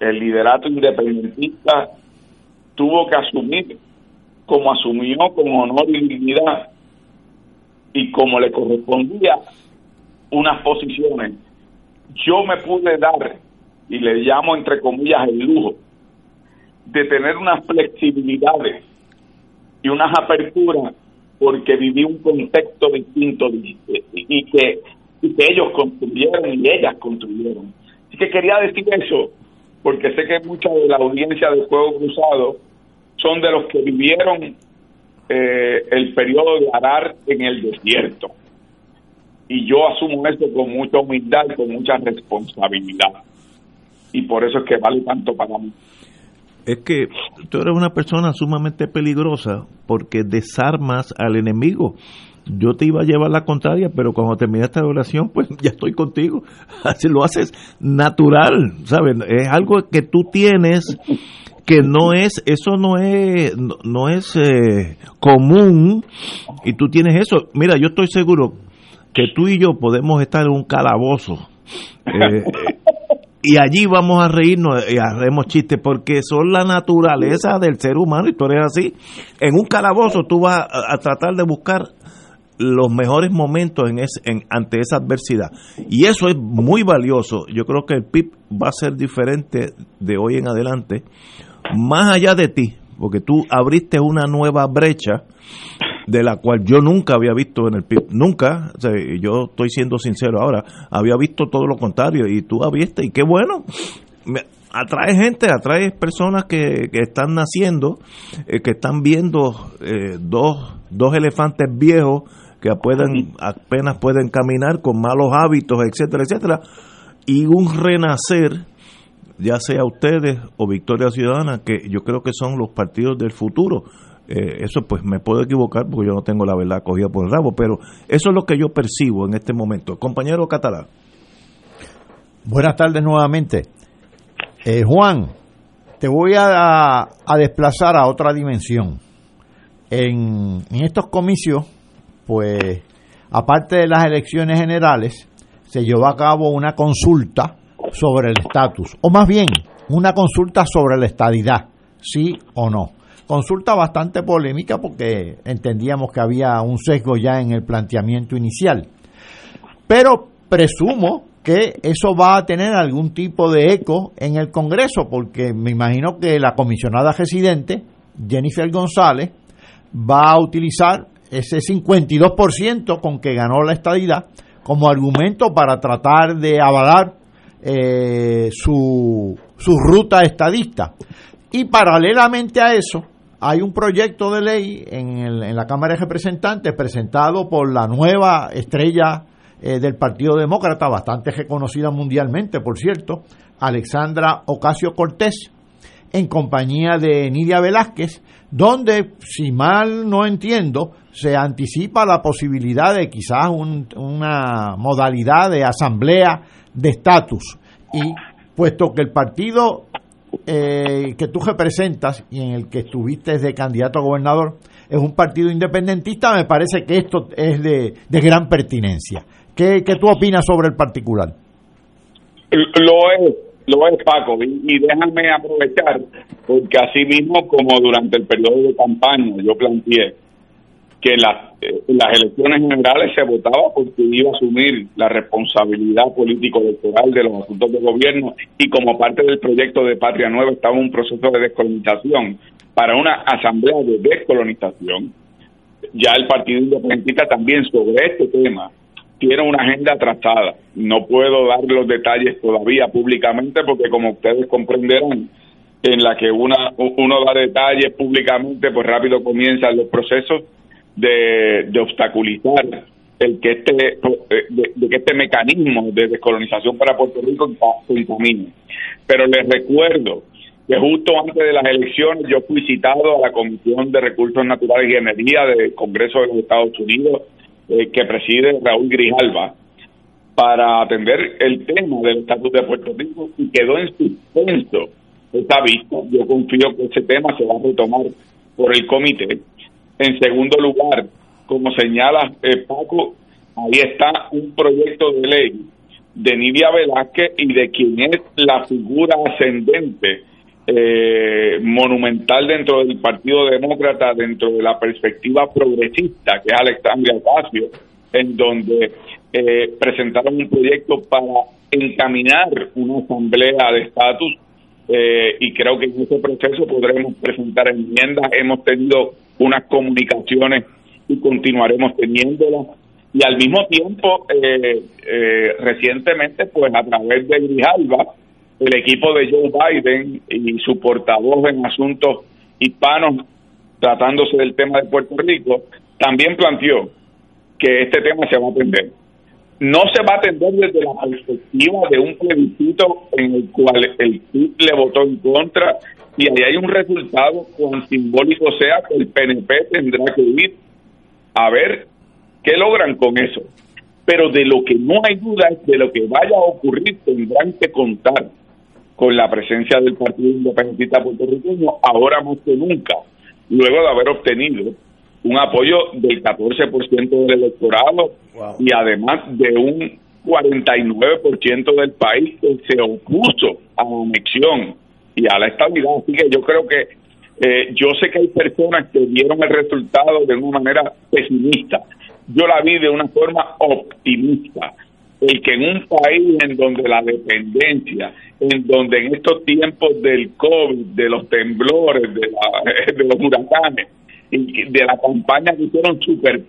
el liderato independentista tuvo que asumir como asumió con honor y dignidad y como le correspondía unas posiciones, yo me pude dar, y le llamo entre comillas el lujo, de tener unas flexibilidades y unas aperturas porque viví un contexto distinto y que, y que ellos construyeron y ellas construyeron. Así que quería decir eso, porque sé que mucha de la audiencia del Juego Cruzado son de los que vivieron eh, el periodo de arar en el desierto. Y yo asumo esto con mucha humildad con mucha responsabilidad. Y por eso es que vale tanto para mí. Es que tú eres una persona sumamente peligrosa porque desarmas al enemigo. Yo te iba a llevar la contraria, pero cuando termina esta oración, pues ya estoy contigo. Así lo haces natural, ¿sabes? Es algo que tú tienes que no es, eso no es, no, es eh, común y tú tienes eso. Mira, yo estoy seguro que tú y yo podemos estar en un calabozo eh, y allí vamos a reírnos y haremos chistes porque son la naturaleza del ser humano y tú eres así. En un calabozo tú vas a, tratar de buscar los mejores momentos en, en ante esa adversidad y eso es muy valioso. Yo creo que el PIB va a ser diferente de hoy en adelante más allá de ti, porque tú abriste una nueva brecha de la cual yo nunca había visto en el PIB, nunca, yo estoy siendo sincero ahora, había visto todo lo contrario y tú abriste y qué bueno, atrae gente, atrae personas que, están naciendo, eh, que están viendo eh, dos, dos elefantes viejos que pueden, apenas pueden caminar con malos hábitos, etcétera, etcétera, y un renacer ya sea ustedes o Victoria Ciudadana, que yo creo que son los partidos del futuro. Eh, eso pues me puedo equivocar porque yo no tengo la verdad cogida por el rabo, pero eso es lo que yo percibo en este momento. Compañero Catalán. Buenas tardes nuevamente. Eh, Juan, te voy a, a, desplazar a otra dimensión. En, en estos comicios, pues, aparte de las elecciones generales, se llevó a cabo una consulta sobre el estatus, o más bien una consulta sobre la estadidad, sí o no. Consulta bastante polémica porque entendíamos que había un sesgo ya en el planteamiento inicial. Pero presumo que eso va a tener algún tipo de eco en el Congreso, porque me imagino que la comisionada residente, Jennifer González, va a utilizar ese 52% con que ganó la estadidad como argumento para tratar de avalar eh, su, su ruta estadista. Y paralelamente a eso, hay un proyecto de ley en, en la Cámara de Representantes presentado por la nueva estrella eh, del Partido Demócrata, bastante reconocida mundialmente, por cierto, Alexandra Ocasio Cortés, en compañía de Nidia Velázquez, donde, si mal no entiendo, se anticipa la posibilidad de quizás una modalidad de asamblea de estatus. Y puesto que el partido eh, que tú representas y en el que estuviste de candidato a gobernador es un partido independentista, me parece que esto es de, gran pertinencia. ¿Qué, ¿Qué, tú opinas sobre el particular? Lo es, lo es Paco, y, y déjame aprovechar, porque así mismo como durante el periodo de campaña yo planteé que en, las elecciones generales se votaba porque iba a asumir la responsabilidad político-electoral de los asuntos de gobierno y como parte del proyecto de Patria Nueva estaba un proceso de descolonización para una asamblea de descolonización. Ya el Partido Independentista también sobre este tema tiene una agenda trazada. No puedo dar los detalles todavía públicamente porque como ustedes comprenderán, en la que una, uno da detalles públicamente, pues rápido comienzan los procesos de, obstaculizar el que este de, que este mecanismo de descolonización para Puerto Rico se. Pero les recuerdo que justo antes de las elecciones yo fui citado a la Comisión de Recursos Naturales y Energía del Congreso de los Estados Unidos eh, que preside Raúl Grijalva para atender el tema del estatus de Puerto Rico y quedó en suspenso está visto. Yo confío que ese tema se va a retomar por el comité en segundo lugar, como señala eh, Paco, ahí está un proyecto de ley de Nidia Velázquez y de quien es la figura ascendente eh, monumental dentro del Partido Demócrata, dentro de la perspectiva progresista, que es Alexandria Ocasio, en donde eh, presentaron un proyecto para encaminar una asamblea de estatus eh, y creo que en ese proceso podremos presentar enmiendas. Hemos tenido unas comunicaciones y continuaremos teniéndolas. Y al mismo tiempo, eh, eh, recientemente, pues a través de Grijalva, el equipo de Joe Biden y su portavoz en asuntos hispanos, tratándose del tema de Puerto Rico, también planteó que este tema se va a atender. No se va a atender desde la perspectiva de un plebiscito en el cual el PIB le votó en contra y ahí hay un resultado, cuán simbólico sea, que el PNP tendrá que ir a ver qué logran con eso. Pero de lo que no hay duda es de lo que vaya a ocurrir, tendrán que contar con la presencia del Partido Independentista Puertorriqueño ahora más que nunca, luego de haber obtenido un apoyo del 14% del electorado y además de un 49% del país que se opuso a la anexión y a la estabilidad. Así que yo creo que eh, yo sé que hay personas que vieron el resultado de una manera pesimista. Yo la vi de una forma optimista. El que en un país en donde la dependencia, en donde en estos tiempos del COVID, de los temblores, de, la, de los huracanes, de la campaña que hicieron Super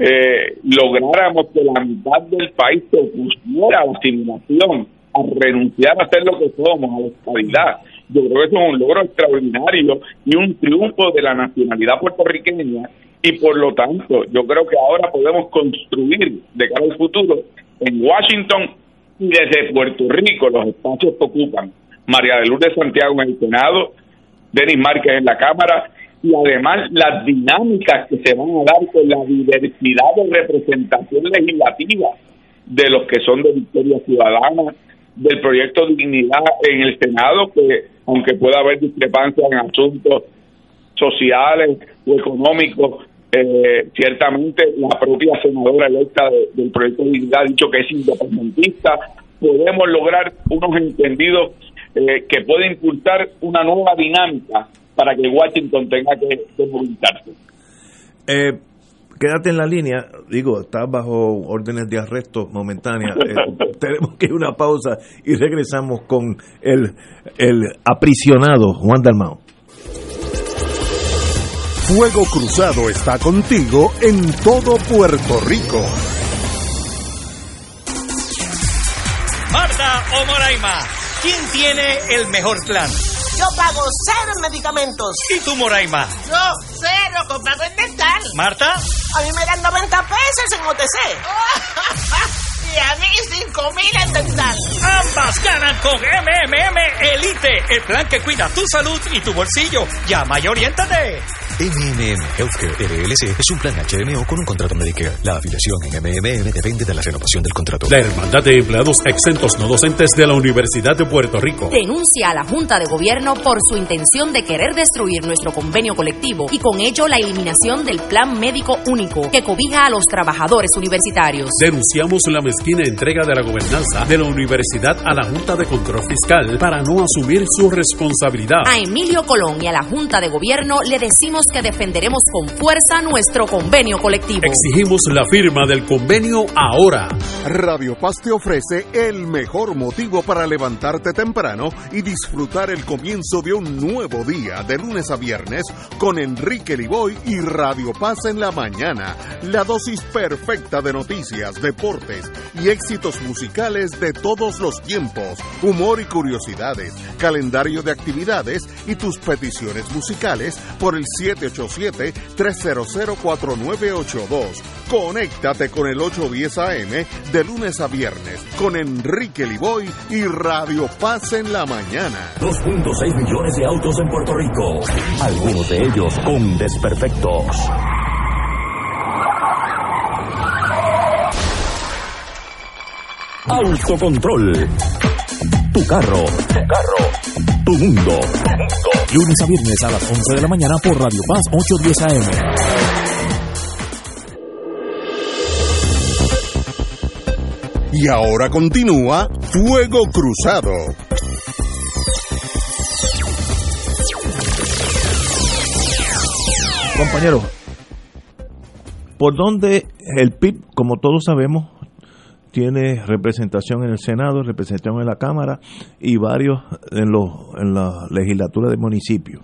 eh, lográramos que la mitad del país se opusiera a la asimilación, a renunciar a ser lo que somos, a la estabilidad. Yo creo que eso es un logro extraordinario y un triunfo de la nacionalidad puertorriqueña y por lo tanto yo creo que ahora podemos construir de cara al futuro en Washington y desde Puerto Rico los espacios que ocupan María de Lourdes Santiago en el Senado, Denis Márquez en la Cámara y además las dinámicas que se van a dar con la diversidad de representación legislativa de los que son de Victoria Ciudadana, del proyecto Dignidad en el Senado, que aunque pueda haber discrepancias en asuntos sociales o económicos, eh, ciertamente la propia senadora electa del proyecto Dignidad ha dicho que es independentista, podemos lograr unos entendidos eh, que pueden impulsar una nueva dinámica para que Washington tenga que, movilizarse. Eh, quédate en la línea, digo, estás bajo órdenes de arresto momentánea. Eh, tenemos que ir a una pausa y regresamos con el, el aprisionado Juan Dalmao. Fuego Cruzado está contigo en todo Puerto Rico. Marta o Moraima, ¿quién tiene el mejor plan? Yo pago cero en medicamentos. ¿Y tú, Moraima? Yo cero comprado en dental. ¿Marta? A mí me dan 90 pesos en OTC. y a mí 5 mil en dental. Ambas ganan con MMM Elite, el plan que cuida tu salud y tu bolsillo. Llama y oriéntate. MMM Healthcare LLC es un plan HMO con un contrato Medicare. La afiliación en MMM depende de la renovación del contrato. La Hermandad de Empleados Exentos No Docentes de la Universidad de Puerto Rico denuncia a la Junta de Gobierno por su intención de querer destruir nuestro convenio colectivo y con ello la eliminación del Plan Médico Único que cobija a los trabajadores universitarios. Denunciamos la mezquina entrega de la gobernanza de la universidad a la Junta de Control Fiscal para no asumir su responsabilidad. A Emilio Colón y a la Junta de Gobierno le decimos que defenderemos con fuerza nuestro convenio colectivo. Exigimos la firma del convenio ahora. Radio Paz te ofrece el mejor motivo para levantarte temprano y disfrutar el comienzo de un nuevo día de lunes a viernes con Enrique Liboy y Radio Paz en la mañana. La dosis perfecta de noticias, deportes y éxitos musicales de todos los tiempos, humor y curiosidades, calendario de actividades y tus peticiones musicales por el 787-300-4982. Conéctate con el 810 AM de lunes a viernes con Enrique Liboy y Radio Paz en la mañana. 2.6 millones de autos en Puerto Rico, algunos de ellos con desperfectos. Autocontrol. Tu carro. Tu carro. Tu mundo. Lunes a viernes a las 11 de la mañana por Radio Paz 810 AM. Y ahora continúa Fuego Cruzado. Compañeros, ¿por dónde el PIB, como todos sabemos, tiene representación en el Senado, representación en la Cámara y varios en, los, en la legislatura de municipios?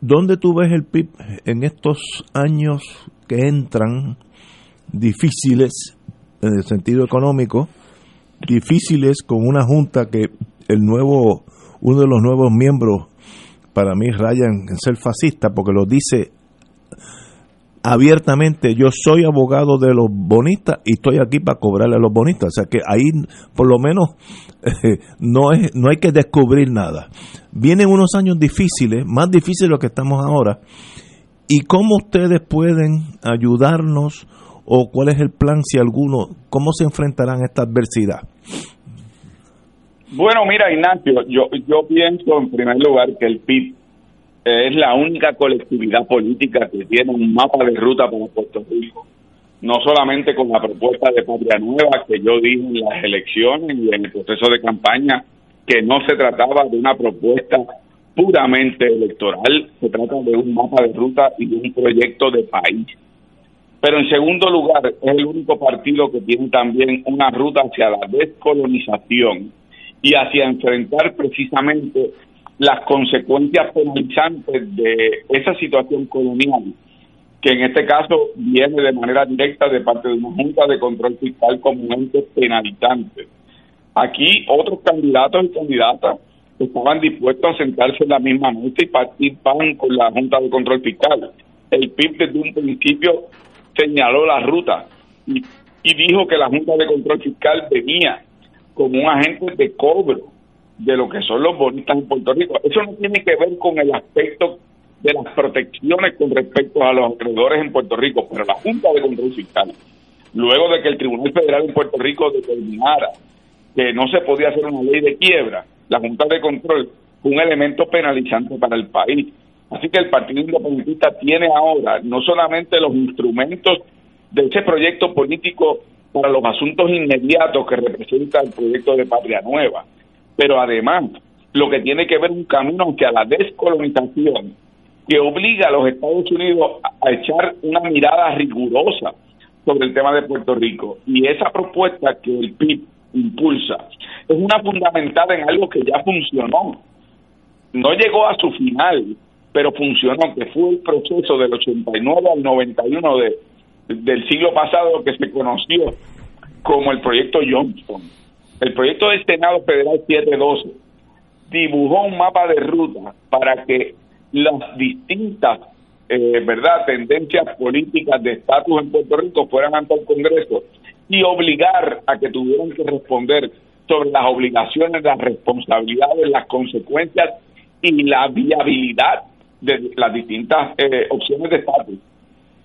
¿Dónde tú ves el PIB en estos años que entran difíciles en el sentido económico, difíciles con una junta que el nuevo, uno de los nuevos miembros para mí rayan en ser fascista porque lo dice abiertamente, yo soy abogado de los bonistas y estoy aquí para cobrarle a los bonistas. O sea que ahí por lo menos no, es, no hay que descubrir nada. Vienen unos años difíciles, más difíciles de lo que estamos ahora. ¿Y cómo ustedes pueden ayudarnos o cuál es el plan, si alguno, cómo se enfrentarán a esta adversidad? Bueno, mira, Ignacio, yo, yo pienso en primer lugar que el PIB es la única colectividad política que tiene un mapa de ruta para Puerto Rico. No solamente con la propuesta de Patria Nueva que yo dije en las elecciones y en el proceso de campaña, que no se trataba de una propuesta puramente electoral, se trata de un mapa de ruta y de un proyecto de país. Pero en segundo lugar, es el único partido que tiene también una ruta hacia la descolonización y hacia enfrentar precisamente las consecuencias penalizantes de esa situación colonial, que en este caso viene de manera directa de parte de una Junta de Control Fiscal como ente penalizante. Aquí otros candidatos y candidatas estaban dispuestos a sentarse en la misma mesa y participaban con la Junta de Control Fiscal. El PIB desde un principio señaló la ruta y dijo que la Junta de Control Fiscal venía como un agente de cobro de lo que son los bonistas en Puerto Rico. Eso no tiene que ver con el aspecto de las protecciones con respecto a los acreedores en Puerto Rico, pero la Junta de Control Fiscal, luego de que el Tribunal Federal en Puerto Rico determinara que no se podía hacer una ley de quiebra, la Junta de Control fue un elemento penalizante para el país. Así que el Partido Independentista tiene ahora no solamente los instrumentos de ese proyecto político para los asuntos inmediatos que representa el proyecto de Patria Nueva, pero además lo que tiene que ver un camino hacia la descolonización que obliga a los Estados Unidos a echar una mirada rigurosa sobre el tema de Puerto Rico. Y esa propuesta que el PIB impulsa es una fundamentada en algo que ya funcionó. No llegó a su final, pero funcionó, que fue el proceso del 89 al 91 de, del siglo pasado que se conoció como el proyecto Johnson el proyecto del Senado Federal 712 dibujó un mapa de ruta para que las distintas eh, verdad tendencias políticas de estatus en Puerto Rico fueran ante el Congreso y obligar a que tuvieran que responder sobre las obligaciones, las responsabilidades, las consecuencias y la viabilidad de las distintas eh, opciones de estatus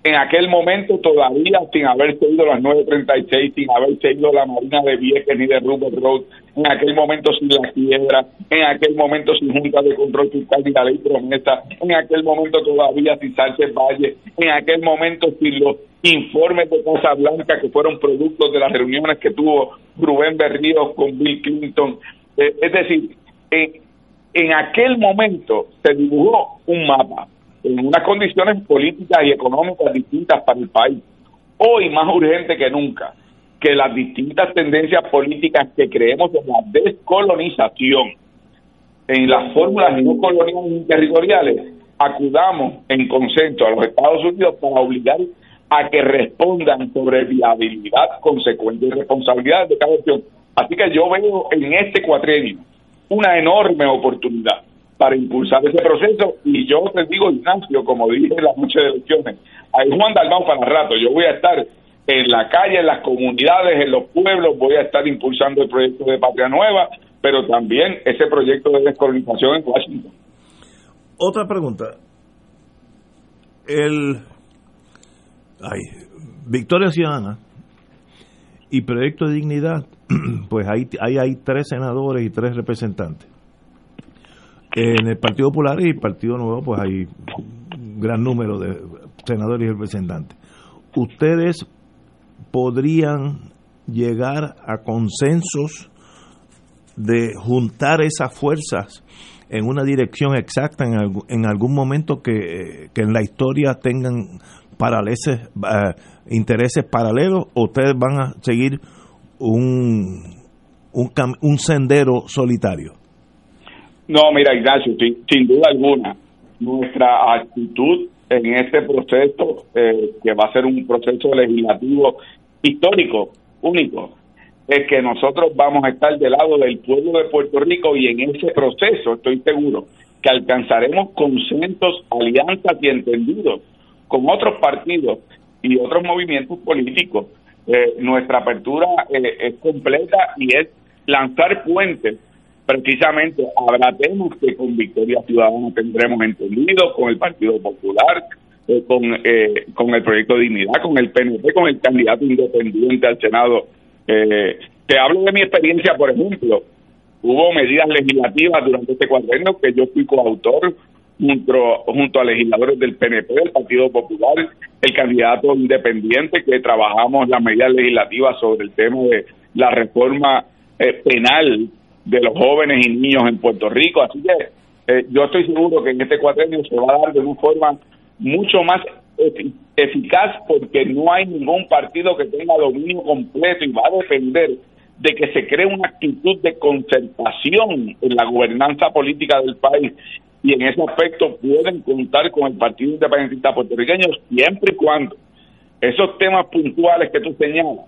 en aquel momento todavía sin haber ido las 936, sin haber ido la Marina de Vieques ni de Rupert Road, en aquel momento sin la quiebra, en aquel momento sin Junta de Control Fiscal ni la ley promesa, en aquel momento todavía sin Sánchez Valle, en aquel momento sin los informes de Casa Blanca que fueron productos de las reuniones que tuvo Rubén Berríos con Bill Clinton. Eh, es decir, en aquel momento se dibujó un mapa en unas condiciones políticas y económicas distintas para el país. Hoy más urgente que nunca que las distintas tendencias políticas que creemos en la descolonización, en las fórmulas no coloniales ni territoriales, acudamos en consenso a los Estados Unidos para obligar a que respondan sobre viabilidad, consecuencia y responsabilidad de cada opción. Así que yo veo en este cuatrenio una enorme oportunidad para impulsar ese proceso. Y yo te digo, Ignacio, como dije en la noche de elecciones, hay Juan Dalmau para rato. Yo voy a estar en la calle, en las comunidades, en los pueblos, voy a estar impulsando el proyecto de Patria Nueva, pero también ese proyecto de descolonización en Washington. Otra pregunta. El. Ay, Victoria Ciudadana y Proyecto de Dignidad, pues ahí hay tres senadores y tres representantes en el Partido Popular y el Partido Nuevo, pues hay un gran número de senadores y representantes. ¿Ustedes podrían llegar a consensos de juntar esas fuerzas en una dirección exacta en, algún, en algún momento que, que en la historia tengan paralelos, uh, intereses paralelos o ustedes van a seguir un, un, un sendero solitario? No, mira, Ignacio, sin, duda alguna, nuestra actitud en este proceso, eh, que va a ser un proceso legislativo histórico, único, es que nosotros vamos a estar del lado del pueblo de Puerto Rico y en ese proceso estoy seguro que alcanzaremos consensos, alianzas y entendidos con otros partidos y otros movimientos políticos. Eh, nuestra apertura eh, es completa y es lanzar puentes. Precisamente habrá temas que con Victoria Ciudadana tendremos entendido, con el Partido Popular, eh, con, eh, con el Proyecto Dignidad, con el PNP, con el candidato independiente al Senado. Eh, te hablo de mi experiencia, por ejemplo. Hubo medidas legislativas durante este cuatrienio que yo fui coautor junto, junto a legisladores del PNP, del Partido Popular, el candidato independiente, que trabajamos las medidas legislativas sobre el tema de la reforma eh, penal de los jóvenes y niños en Puerto Rico. Así que eh, yo estoy seguro que en este cuatrenio se va a dar de una forma mucho más eficaz porque no hay ningún partido que tenga dominio completo y va a defender de que se cree una actitud de concertación en la gobernanza política del país y en ese aspecto pueden contar con el Partido Independentista Puertorriqueño siempre y cuando esos temas puntuales que tú señalas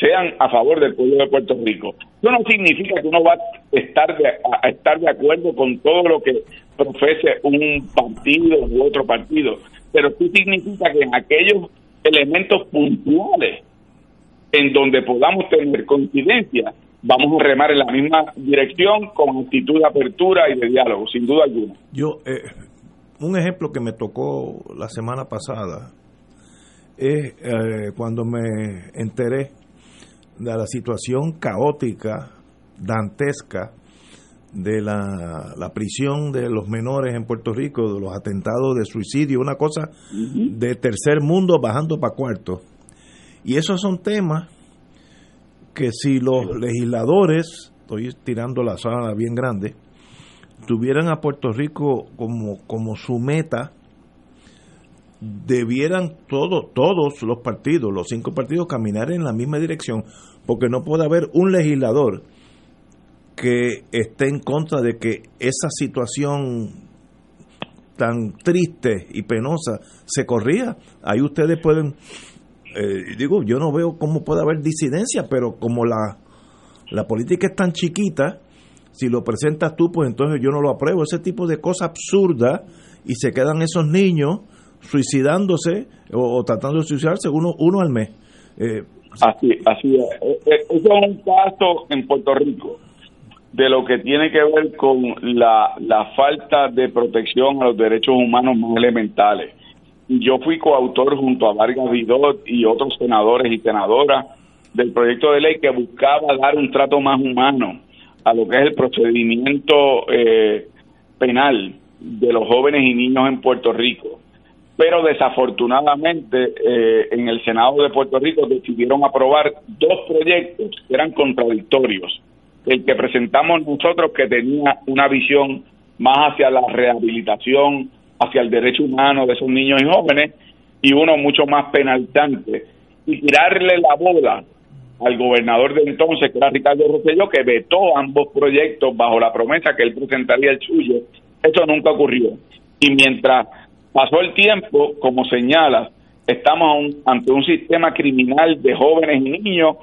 sean a favor del pueblo de Puerto Rico. Eso no significa que uno va a estar de, a estar de acuerdo con todo lo que profese un partido u otro partido, pero sí significa que en aquellos elementos puntuales en donde podamos tener coincidencia, vamos a remar en la misma dirección con actitud de apertura y de diálogo, sin duda alguna. Yo, eh, un ejemplo que me tocó la semana pasada es eh, cuando me enteré de la situación caótica, dantesca, de la, la, prisión de los menores en Puerto Rico, de los atentados de suicidio, una cosa uh -huh. de tercer mundo bajando para cuarto. Y esos son temas que si los legisladores, estoy tirando la zona bien grande, tuvieran a Puerto Rico como, como su meta, debieran todo, todos los partidos, los cinco partidos, caminar en la misma dirección, porque no puede haber un legislador que esté en contra de que esa situación tan triste y penosa se corría. Ahí ustedes pueden, eh, digo, yo no veo cómo puede haber disidencia, pero como la, la política es tan chiquita, si lo presentas tú, pues entonces yo no lo apruebo. Ese tipo de cosas absurdas y se quedan esos niños suicidándose o, tratando de suicidarse uno, uno al mes. Eh, así, así es. Eso es un caso en Puerto Rico de lo que tiene que ver con la, la falta de protección a los derechos humanos más elementales. Yo fui coautor junto a Vargas Vidot y otros senadores y senadoras del proyecto de ley que buscaba dar un trato más humano a lo que es el procedimiento eh, penal de los jóvenes y niños en Puerto Rico. Pero desafortunadamente eh, en el Senado de Puerto Rico decidieron aprobar dos proyectos que eran contradictorios el que presentamos nosotros que tenía una visión más hacia la rehabilitación, hacia el derecho humano de esos niños y jóvenes, y uno mucho más penalizante. Y tirarle la bola al gobernador de entonces, que era Ricardo Rosselló, que vetó ambos proyectos bajo la promesa que él presentaría el suyo. Eso nunca ocurrió. Y mientras pasó el tiempo, como señalas, estamos ante un sistema criminal de jóvenes y niños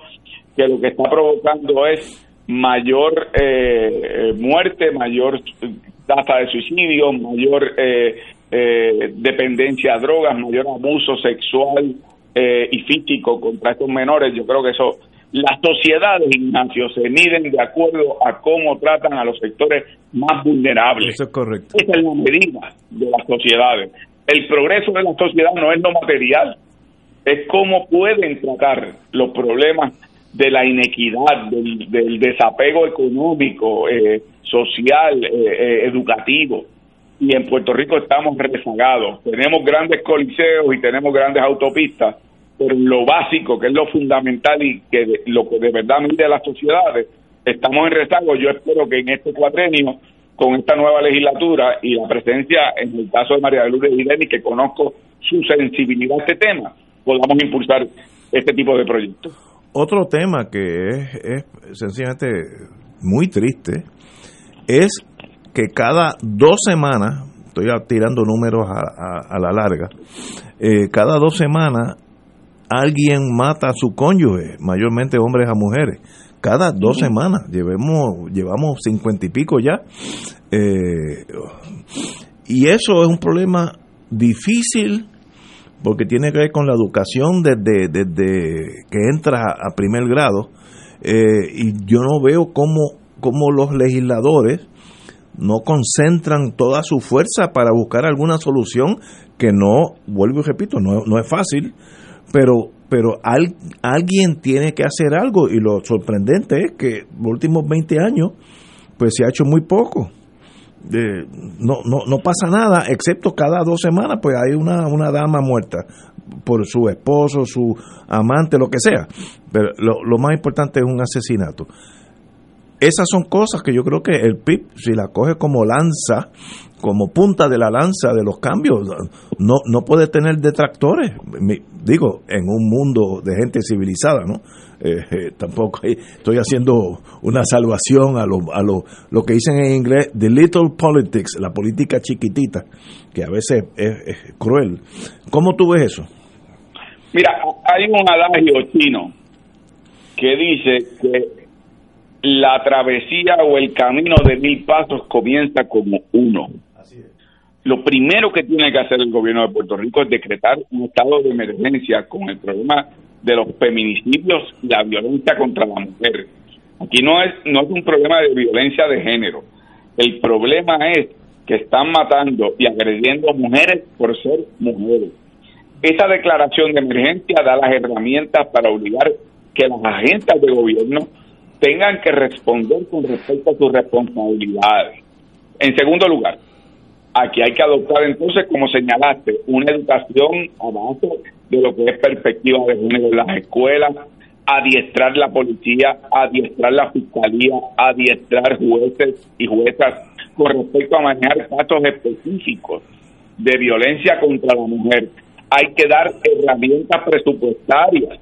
que lo que está provocando es mayor eh, muerte, mayor tasa de suicidio, mayor eh, eh, dependencia a drogas, mayor abuso sexual eh, y físico contra estos menores. Yo creo que eso, las sociedades, Ignacio, se miden de acuerdo a cómo tratan a los sectores más vulnerables. Eso es correcto. Esa es la medida de las sociedades. El progreso de la sociedad no es lo material, es cómo pueden tratar los problemas de la inequidad, del, del desapego económico, eh, social, eh, eh, educativo. Y en Puerto Rico estamos rezagados. Tenemos grandes coliseos y tenemos grandes autopistas, pero lo básico, que es lo fundamental y que de- lo que de verdad mide las sociedades, estamos en rezago. Yo espero que en este cuatrenio, con esta nueva legislatura y la presencia, en el caso de María de Lourdes Irene, que conozco su sensibilidad a este tema, podamos impulsar este tipo de proyectos. Otro tema que es, es sencillamente muy triste es que cada dos semanas, estoy tirando números a, a- a la larga, eh, cada dos semanas alguien mata a su cónyuge, mayormente hombres a mujeres. Cada dos semanas, llevemos, llevamos cincuenta y pico ya. Eh, y eso es un problema difícil porque tiene que ver con la educación desde, desde que entra a primer grado. Eh, y yo no veo cómo, cómo los legisladores no concentran toda su fuerza para buscar alguna solución que no, vuelvo y repito, no, no es fácil, pero, pero al- alguien tiene que hacer algo y lo sorprendente es que los últimos 20 años pues se ha hecho muy poco. No, no, no pasa nada, excepto cada dos semanas, pues hay una, una dama muerta por su esposo, su amante, lo que sea. Pero lo, lo más importante es un asesinato. Esas son cosas que yo creo que el PIB, si la coge como lanza, como punta de la lanza de los cambios, no, no puede tener detractores. Digo, en un mundo de gente civilizada, ¿no? Eh, eh, tampoco estoy haciendo una salvación a lo, a lo, lo que dicen en inglés, the little politics, la política chiquitita, que a veces es, es cruel. ¿Cómo tú ves eso? Mira, hay un adagio chino que dice que la travesía o el camino de mil pasos comienza como uno. Lo primero que tiene que hacer el gobierno de Puerto Rico es decretar un estado de emergencia con el problema de los feminicidios y la violencia contra la mujer. Aquí no es no es un problema de violencia de género. El problema es que están matando y agrediendo mujeres por ser mujeres. Esa declaración de emergencia da las herramientas para obligar que las agencias de gobierno tengan que responder con respecto a sus responsabilidades. En segundo lugar, aquí hay que adoptar entonces, como señalaste, una educación a base de lo que es perspectiva de género en las escuelas, adiestrar la policía, adiestrar la fiscalía, adiestrar jueces y juezas con respecto a manejar casos específicos de violencia contra la mujer. Hay que dar herramientas presupuestarias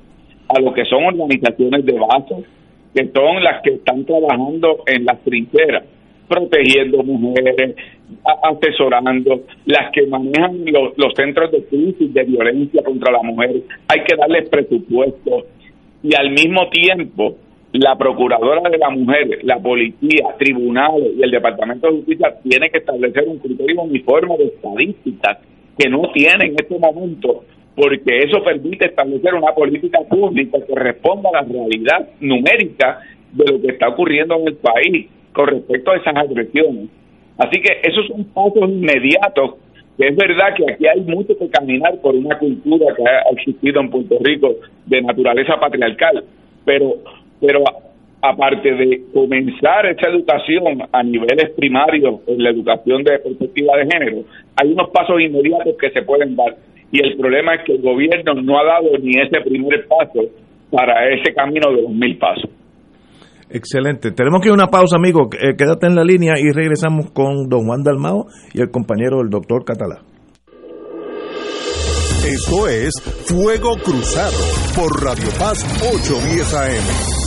a lo que son organizaciones de base, que son las que están trabajando en las trincheras, protegiendo mujeres, asesorando, las que manejan lo- los centros de crisis de violencia contra la mujer. Hay que darles presupuesto y al mismo tiempo la procuradora de la mujer, la policía, tribunales y el departamento de justicia tiene que establecer un criterio uniforme de estadísticas que no tiene en este momento porque eso permite establecer una política pública que responda a la realidad numérica de lo que está ocurriendo en el país con respecto a esas agresiones. Así que esos son pasos inmediatos, es verdad que aquí hay mucho que caminar por una cultura que ha existido en Puerto Rico de naturaleza patriarcal, pero, pero aparte de comenzar esa educación a niveles primarios en la educación de perspectiva de género, hay unos pasos inmediatos que se pueden dar. Y el problema es que el gobierno no ha dado ni ese primer paso para ese camino de los mil pasos. Excelente. Tenemos que ir a una pausa, amigo. Eh, quédate en la línea y regresamos con don Juan Dalmao y el compañero del doctor Catalá. Esto es Fuego Cruzado por Radio Paz 810 AM.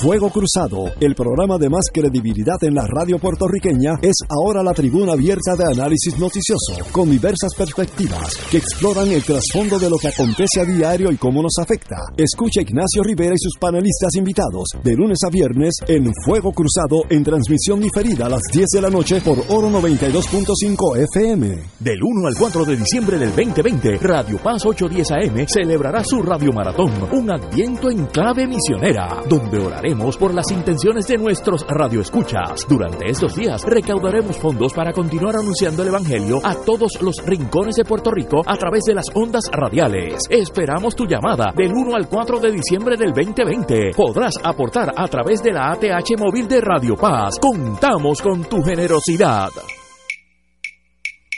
Fuego Cruzado, el programa de más credibilidad en la radio puertorriqueña, es ahora la tribuna abierta de análisis noticioso, con diversas perspectivas que exploran el trasfondo de lo que acontece a diario y cómo nos afecta. Escucha Ignacio Rivera y sus panelistas invitados de lunes a viernes en Fuego Cruzado en transmisión diferida a las 10 de la noche por Oro 92.5 FM. Del 1 al 4 de diciembre del 2020, Radio Paz 810 AM celebrará su Radio Maratón, un adviento en clave misionera, donde por las intenciones de nuestros radioescuchas. Durante estos días recaudaremos fondos para continuar anunciando el Evangelio a todos los rincones de Puerto Rico a través de las ondas radiales. Esperamos tu llamada del 1 al 4 de diciembre del 2020. Podrás aportar a través de la ATH móvil de Radio Paz. Contamos con tu generosidad.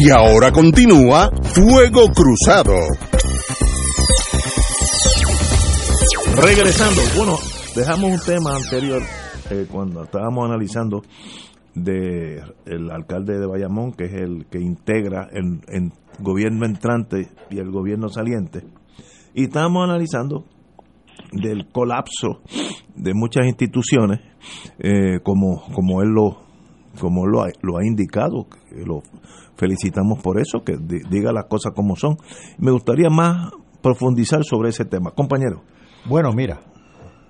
Y ahora continúa Fuego Cruzado. Regresando, bueno, dejamos un tema anterior eh, cuando estábamos analizando de alcalde de Bayamón, que es el que integra el, el gobierno entrante y el gobierno saliente, y estábamos analizando del colapso de muchas instituciones, eh, como, como él lo, como lo ha, lo ha indicado, lo felicitamos por eso, que di- diga las cosas como son. Me gustaría más profundizar sobre ese tema. Compañero. Bueno, mira,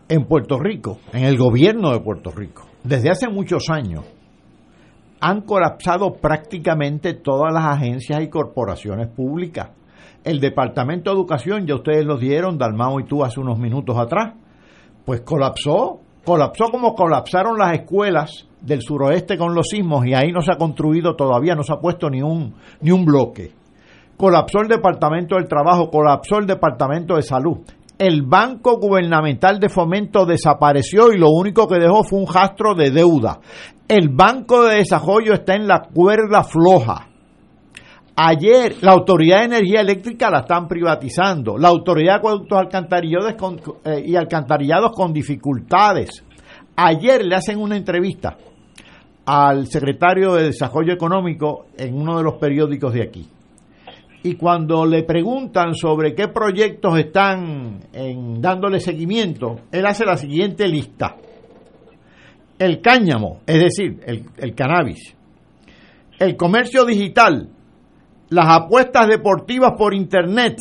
en Puerto Rico, en el gobierno de Puerto Rico, desde hace muchos años, han colapsado prácticamente todas las agencias y corporaciones públicas. El Departamento de Educación, ya ustedes lo dieron, Dalmao y tú hace unos minutos atrás, pues colapsó, colapsó como colapsaron las escuelas del suroeste con los sismos y ahí no se ha construido todavía, no se ha puesto ni un, ni un bloque. Colapsó el Departamento del Trabajo, colapsó el Departamento de Salud. El Banco Gubernamental de Fomento desapareció y lo único que dejó fue un rastro de deuda. El Banco de Desarrollo está en la cuerda floja. Ayer la Autoridad de Energía Eléctrica la están privatizando. La Autoridad de Acueductos Alcantarillados con- eh, y Alcantarillados con dificultades. Ayer le hacen una entrevista al secretario de Desarrollo Económico en uno de los periódicos de aquí. Y cuando le preguntan sobre qué proyectos están en, dándole seguimiento, él hace la siguiente lista. El cáñamo, es decir, el, el cannabis. El comercio digital, las apuestas deportivas por internet,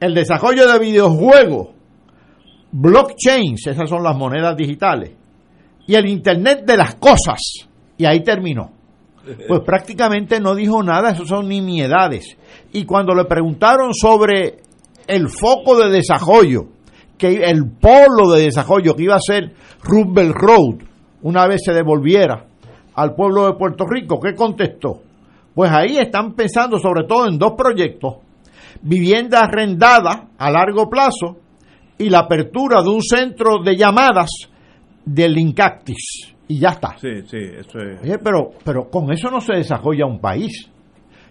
el desarrollo de videojuegos, blockchains, esas son las monedas digitales, y el internet de las cosas. Y ahí terminó. Pues prácticamente no dijo nada, eso son nimiedades. Y cuando le preguntaron sobre el foco de desarrollo, que el polo de desarrollo que iba a ser Roosevelt Road, una vez se devolviera al pueblo de Puerto Rico, ¿qué contestó? Pues ahí están pensando sobre todo en dos proyectos, vivienda arrendada a largo plazo y la apertura de un centro de llamadas del Incactis. Y ya está. Sí, sí, eso es. Oye, pero, pero con eso no se desarrolla un país.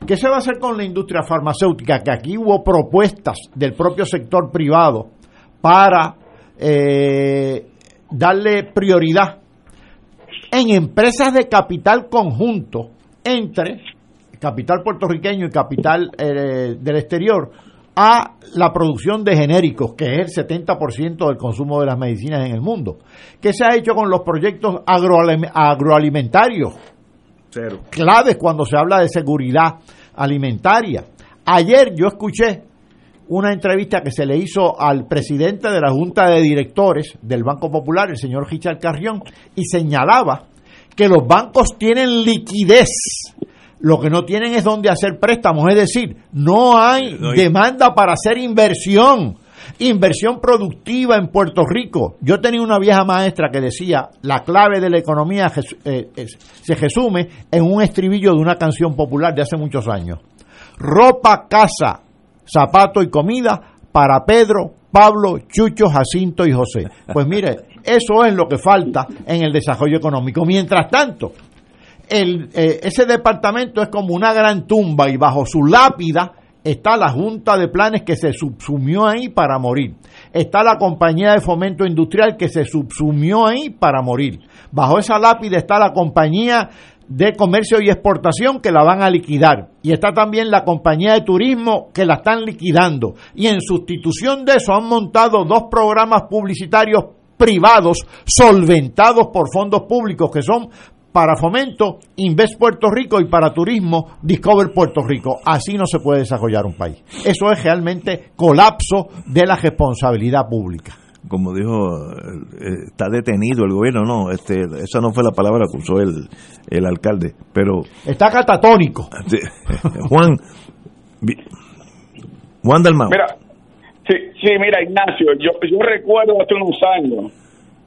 ¿Qué se va a hacer con la industria farmacéutica? Que aquí hubo propuestas del propio sector privado para eh, darle prioridad en empresas de capital conjunto entre capital puertorriqueño y capital eh, del exterior a la producción de genéricos, que es el 70% del consumo de las medicinas en el mundo. ¿Qué se ha hecho con los proyectos agroalim- agroalimentarios? Cero. Claves cuando se habla de seguridad alimentaria. Ayer yo escuché una entrevista que se le hizo al presidente de la Junta de Directores del Banco Popular, el señor Richard Carrión, y señalaba que los bancos tienen liquidez. Lo que no tienen es donde hacer préstamos, es decir, no hay demanda para hacer inversión, inversión productiva en Puerto Rico. Yo tenía una vieja maestra que decía, la clave de la economía eh, se resume en un estribillo de una canción popular de hace muchos años. Ropa, casa, zapato y comida para Pedro, Pablo, Chucho, Jacinto y José. Pues mire, eso es lo que falta en el desarrollo económico. Mientras tanto, eh, ese departamento es como una gran tumba y bajo su lápida está la Junta de Planes que se subsumió ahí para morir. Está la Compañía de Fomento Industrial que se subsumió ahí para morir. Bajo esa lápida está la Compañía de Comercio y Exportación que la van a liquidar. Y está también la Compañía de Turismo que la están liquidando. Y en sustitución de eso han montado dos programas publicitarios privados solventados por fondos públicos que son para fomento, Invest Puerto Rico y para turismo, Discover Puerto Rico. Así no se puede desarrollar un país. Eso es realmente colapso de la responsabilidad pública. Como dijo, eh, está detenido el gobierno, no, este, esa no fue la palabra que usó el, el alcalde, pero... Está catatónico. Juan, Juan Dalmau. Mira, sí, sí, mira Ignacio, yo, yo recuerdo hace unos años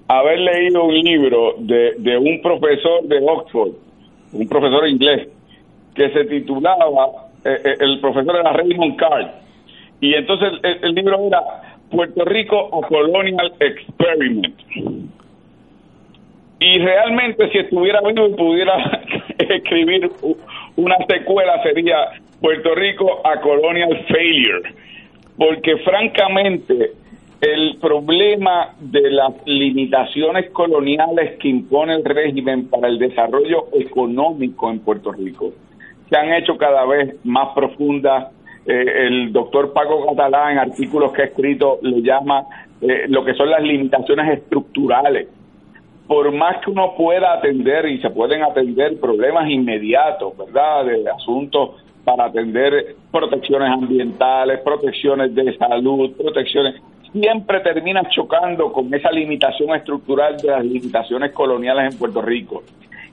haber leído un libro de, de un profesor de Oxford, un profesor inglés, que se titulaba, eh, eh, el profesor era Raymond Carr, y entonces el, el libro era Puerto Rico a Colonial Experiment. Y realmente si estuviera vivo y pudiera escribir una secuela sería Puerto Rico a Colonial Failure, porque francamente el problema de las limitaciones coloniales que impone el régimen para el desarrollo económico en Puerto Rico se han hecho cada vez más profundas. Eh, el doctor Paco Catalán, en artículos que ha escrito, le llama eh, lo que son las limitaciones estructurales. Por más que uno pueda atender, y se pueden atender problemas inmediatos, ¿verdad?, de asuntos para atender protecciones ambientales, protecciones de salud, protecciones siempre termina chocando con esa limitación estructural de las limitaciones coloniales en Puerto Rico.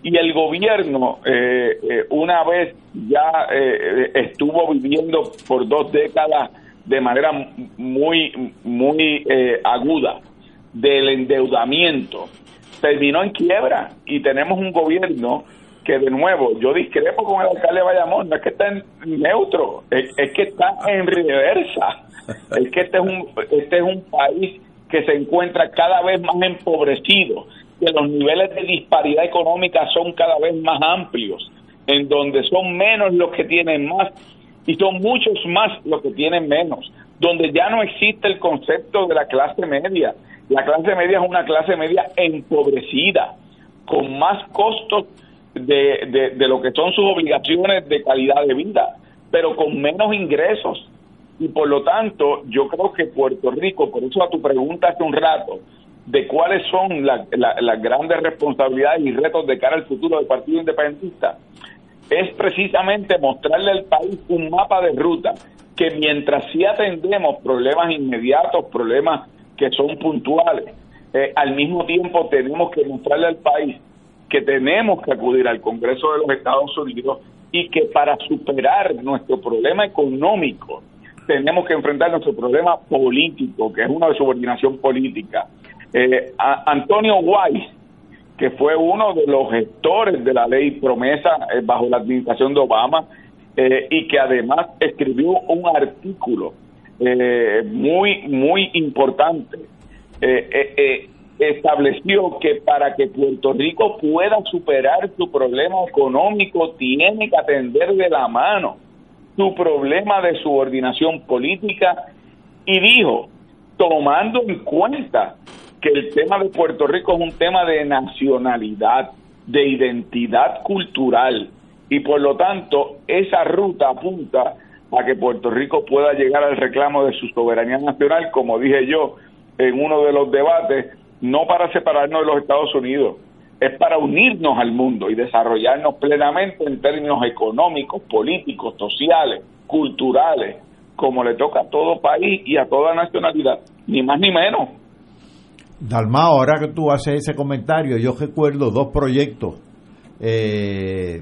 Y el gobierno, eh, eh, una vez ya eh, estuvo viviendo por dos décadas de manera muy, muy aguda del endeudamiento, terminó en quiebra y tenemos un gobierno que de nuevo yo discrepo con el alcalde de Bayamón, no es que está en neutro, es que está en reversa es que este es un este es un país que se encuentra cada vez más empobrecido, que los niveles de disparidad económica son cada vez más amplios, en donde son menos los que tienen más y son muchos más los que tienen menos, donde ya no existe el concepto de la clase media. La clase media es una clase media empobrecida, con más costos de, de, de lo que son sus obligaciones de calidad de vida, pero con menos ingresos y por lo tanto yo creo que Puerto Rico, por eso a tu pregunta hace un rato, de cuáles son las grandes responsabilidades y retos de cara al futuro del Partido Independentista, es precisamente mostrarle al país un mapa de ruta que mientras sí atendemos problemas inmediatos, problemas que son puntuales, eh, al mismo tiempo tenemos que mostrarle al país que tenemos que acudir al Congreso de los Estados Unidos y que para superar nuestro problema económico, tenemos que enfrentar nuestro problema político, que es una subordinación política. Eh, Antonio Weiss, que fue uno de los gestores de la ley promesa eh, bajo la administración de Obama, eh, y que además escribió un artículo muy, muy importante, estableció que para que Puerto Rico pueda superar su problema económico, tiene que atender de la mano su problema de subordinación política y dijo, tomando en cuenta que el tema de Puerto Rico es un tema de nacionalidad, de identidad cultural, y por lo tanto esa ruta apunta a que Puerto Rico pueda llegar al reclamo de su soberanía nacional, como dije yo en uno de los debates, no para separarnos de los Estados Unidos, es para unirnos al mundo y desarrollarnos plenamente en términos económicos, políticos, sociales, culturales, como le toca a todo país y a toda nacionalidad, ni más ni menos. Dalma, ahora que tú haces ese comentario, yo recuerdo dos proyectos, eh,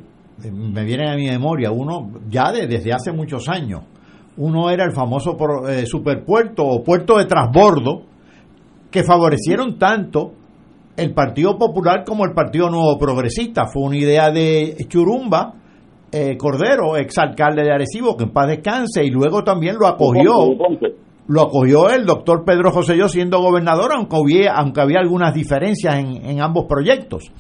me vienen a mi memoria, uno ya desde hace muchos años, uno era el famoso eh, superpuerto o puerto de transbordo, que favorecieron tanto el Partido Popular como el Partido Nuevo Progresista. Fue una idea de Churumba eh, Cordero, exalcalde de Arecibo, que en paz descanse, y luego también lo acogió. lo acogió el doctor Pedro José Yo siendo gobernador, aunque había, aunque había algunas diferencias en, en ambos proyectos.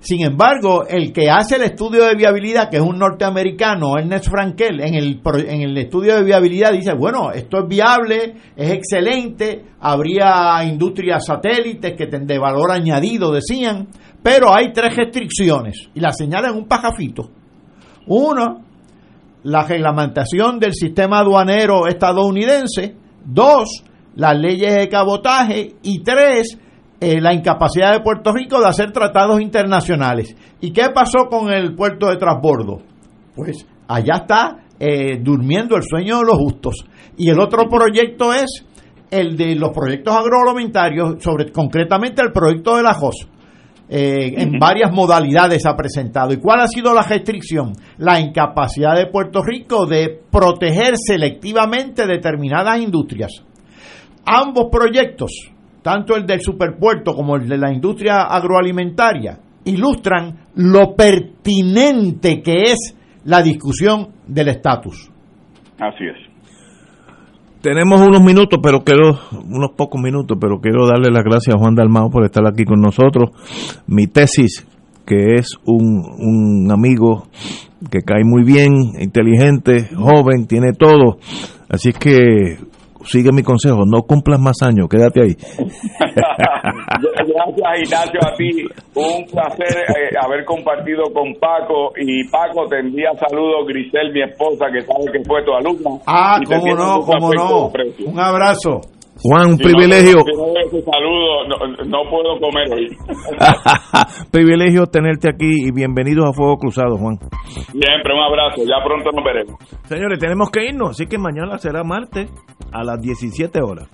Sin embargo, el que hace el estudio de viabilidad, que es un norteamericano, Ernest Frankel, en el, en el estudio de viabilidad dice, bueno, esto es viable, es excelente, habría industrias satélites que de valor añadido, decían, pero hay tres restricciones, y las señalan un pajafito. Uno, la reglamentación del sistema aduanero estadounidense. Dos, las leyes de cabotaje. Y tres, eh, la incapacidad de Puerto Rico de hacer tratados internacionales. ¿Y qué pasó con el puerto de transbordo? Pues allá está eh, durmiendo el sueño de los justos. Y el otro proyecto es el de los proyectos agroalimentarios, sobre concretamente el proyecto de la JOS. Eh, en varias modalidades ha presentado. ¿Y cuál ha sido la restricción? La incapacidad de Puerto Rico de proteger selectivamente determinadas industrias. Ambos proyectos, tanto el del superpuerto como el de la industria agroalimentaria, ilustran lo pertinente que es la discusión del estatus. Así es. Tenemos unos minutos, pero quiero, unos pocos minutos, pero quiero darle las gracias a Juan Dalmao por estar aquí con nosotros. Mi tesis, que es un, un amigo que cae muy bien, inteligente, joven, tiene todo. Así es que sigue mi consejo, no cumplas más años, quédate ahí. Gracias Ignacio a ti, un placer eh, haber compartido con Paco y Paco te envía saludos Grisel, mi esposa que sabe que fue tu alumna. Ah, cómo no, cómo no. Un abrazo. Juan, un Si privilegio, no saludo, no, no puedo comer hoy. privilegio tenerte aquí y bienvenidos a Fuego Cruzado, Juan. Siempre un abrazo, ya pronto nos veremos. Señores, tenemos que irnos, así que mañana será martes a las 17 horas.